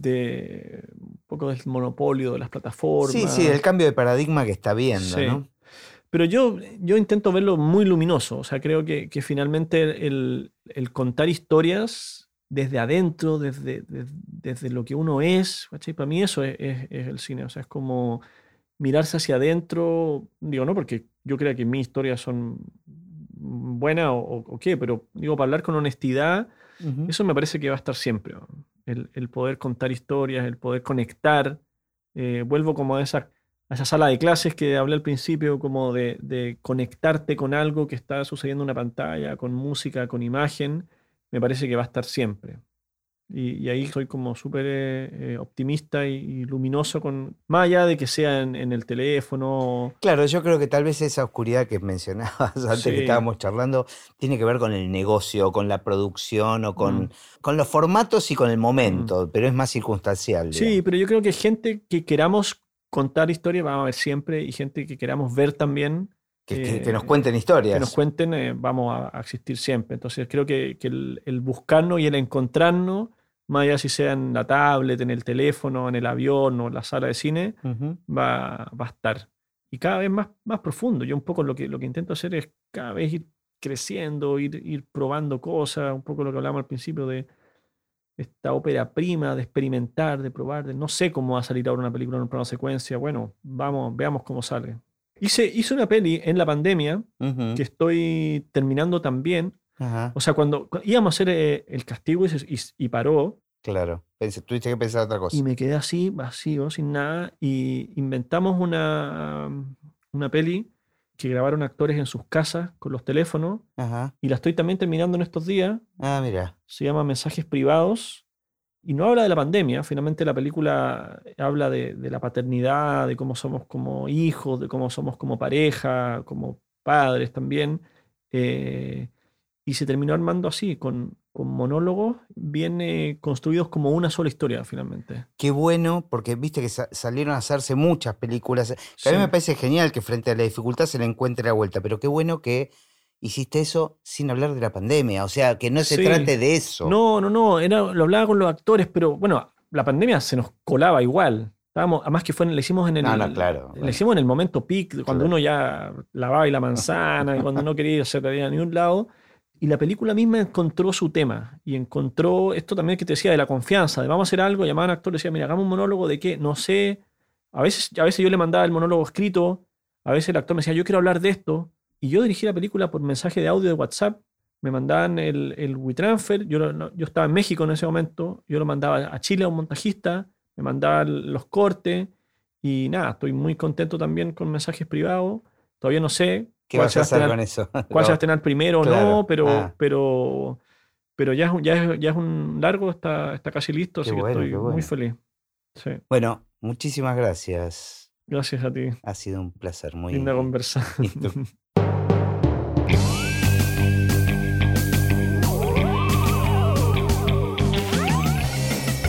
de un poco del monopolio de las plataformas. Sí, sí, el cambio de paradigma que está viendo, Sí. ¿no? Pero yo, yo intento verlo muy luminoso, o sea, creo que, que finalmente el, el contar historias desde adentro, desde, desde, desde lo que uno es. Para mí eso es, es- es el cine, o sea, es como mirarse hacia adentro, digo, no porque yo crea que mis historias son buenas o, o- o qué, pero digo, para hablar con honestidad, eso me parece que va a estar siempre. El, el poder contar historias, el poder conectar. Eh, vuelvo como a esa, a esa sala de clases que hablé al principio, como de, de conectarte con algo que está sucediendo en una pantalla, con música, con imagen. Me parece que va a estar siempre. Y, y ahí soy como súper eh, eh, optimista y, y luminoso, con, más allá de que sea en, en el teléfono. Claro, yo creo que tal vez esa oscuridad que mencionabas antes Sí. que estábamos charlando tiene que ver con el negocio, con la producción o con, Mm. con los formatos y con el momento, pero es más circunstancial. Sí, digamos. pero yo creo que gente que queramos contar historias vamos a ver siempre y gente que queramos ver también que, que- que eh, nos cuenten historias. que nos cuenten, eh, vamos a, a existir siempre. Entonces creo que, que el, el buscarnos y el encontrarnos, más allá si sea en la tablet, en el teléfono, en el avión o en la sala de cine, va, va a estar. Y cada vez más, más profundo. Yo un poco lo que, lo que intento hacer es cada vez ir creciendo, ir, ir probando cosas, un poco lo que hablamos al principio de esta ópera prima, de experimentar, de probar, de no sé cómo va a salir ahora una película en un plano secuencia. Bueno, vamos, veamos cómo sale. Hice, hice una peli en la pandemia que estoy terminando también. Ajá, O sea, cuando, cu- íbamos a hacer eh, el castigo y, se- y- y paró, claro. Pensé- tuviste que pensar otra cosa. y me quedé así, vacío, sin nada, y inventamos una, una peli que grabaron actores en sus casas con los teléfonos, Ajá. y la estoy también terminando en estos días. Ah, mira. Se llama Mensajes Privados, y no habla de la pandemia, finalmente la película habla de, de la paternidad, de cómo somos como hijos, de cómo somos como pareja, como padres también. eh, y se terminó armando así, con, con monólogos bien eh, construidos como una sola historia finalmente. Qué bueno, porque viste que sa- salieron a hacerse muchas películas. Que a mí me parece genial que frente a la dificultad se le encuentre la vuelta, pero qué bueno que hiciste eso sin hablar de la pandemia. O sea, que no se Sí. trate de eso. No, no, no, era, lo hablaba con los actores, pero bueno, la pandemia se nos colaba igual. Estábamos, además que fue, le hicimos en el, No, no, claro, le hicimos en el momento peak, cuando Claro. uno ya lavaba y la manzana, y cuando no quería ir a a ningún lado. Y la película misma encontró su tema y encontró esto también que te decía de la confianza, de vamos a hacer algo, llamaban a actores y decían, mira, hagamos un monólogo de qué, no sé. A veces, a veces yo le mandaba el monólogo escrito, a veces el actor me decía, yo quiero hablar de esto. Y yo dirigí la película por mensaje de audio de WhatsApp, me mandaban el, el WeTransfer, yo, yo estaba en México en ese momento, yo lo mandaba a Chile a un montajista, me mandaban los cortes y nada, estoy muy contento también con mensajes privados. Todavía no sé ¿Qué vas a hacer con eso? cuál se va a estrenar primero o no, pero, ah. pero, pero ya, es, ya, es, ya es un largo, está, está casi listo, así que estoy muy feliz. Bueno, muchísimas gracias. Gracias a ti. Ha sido un placer muy linda conversa.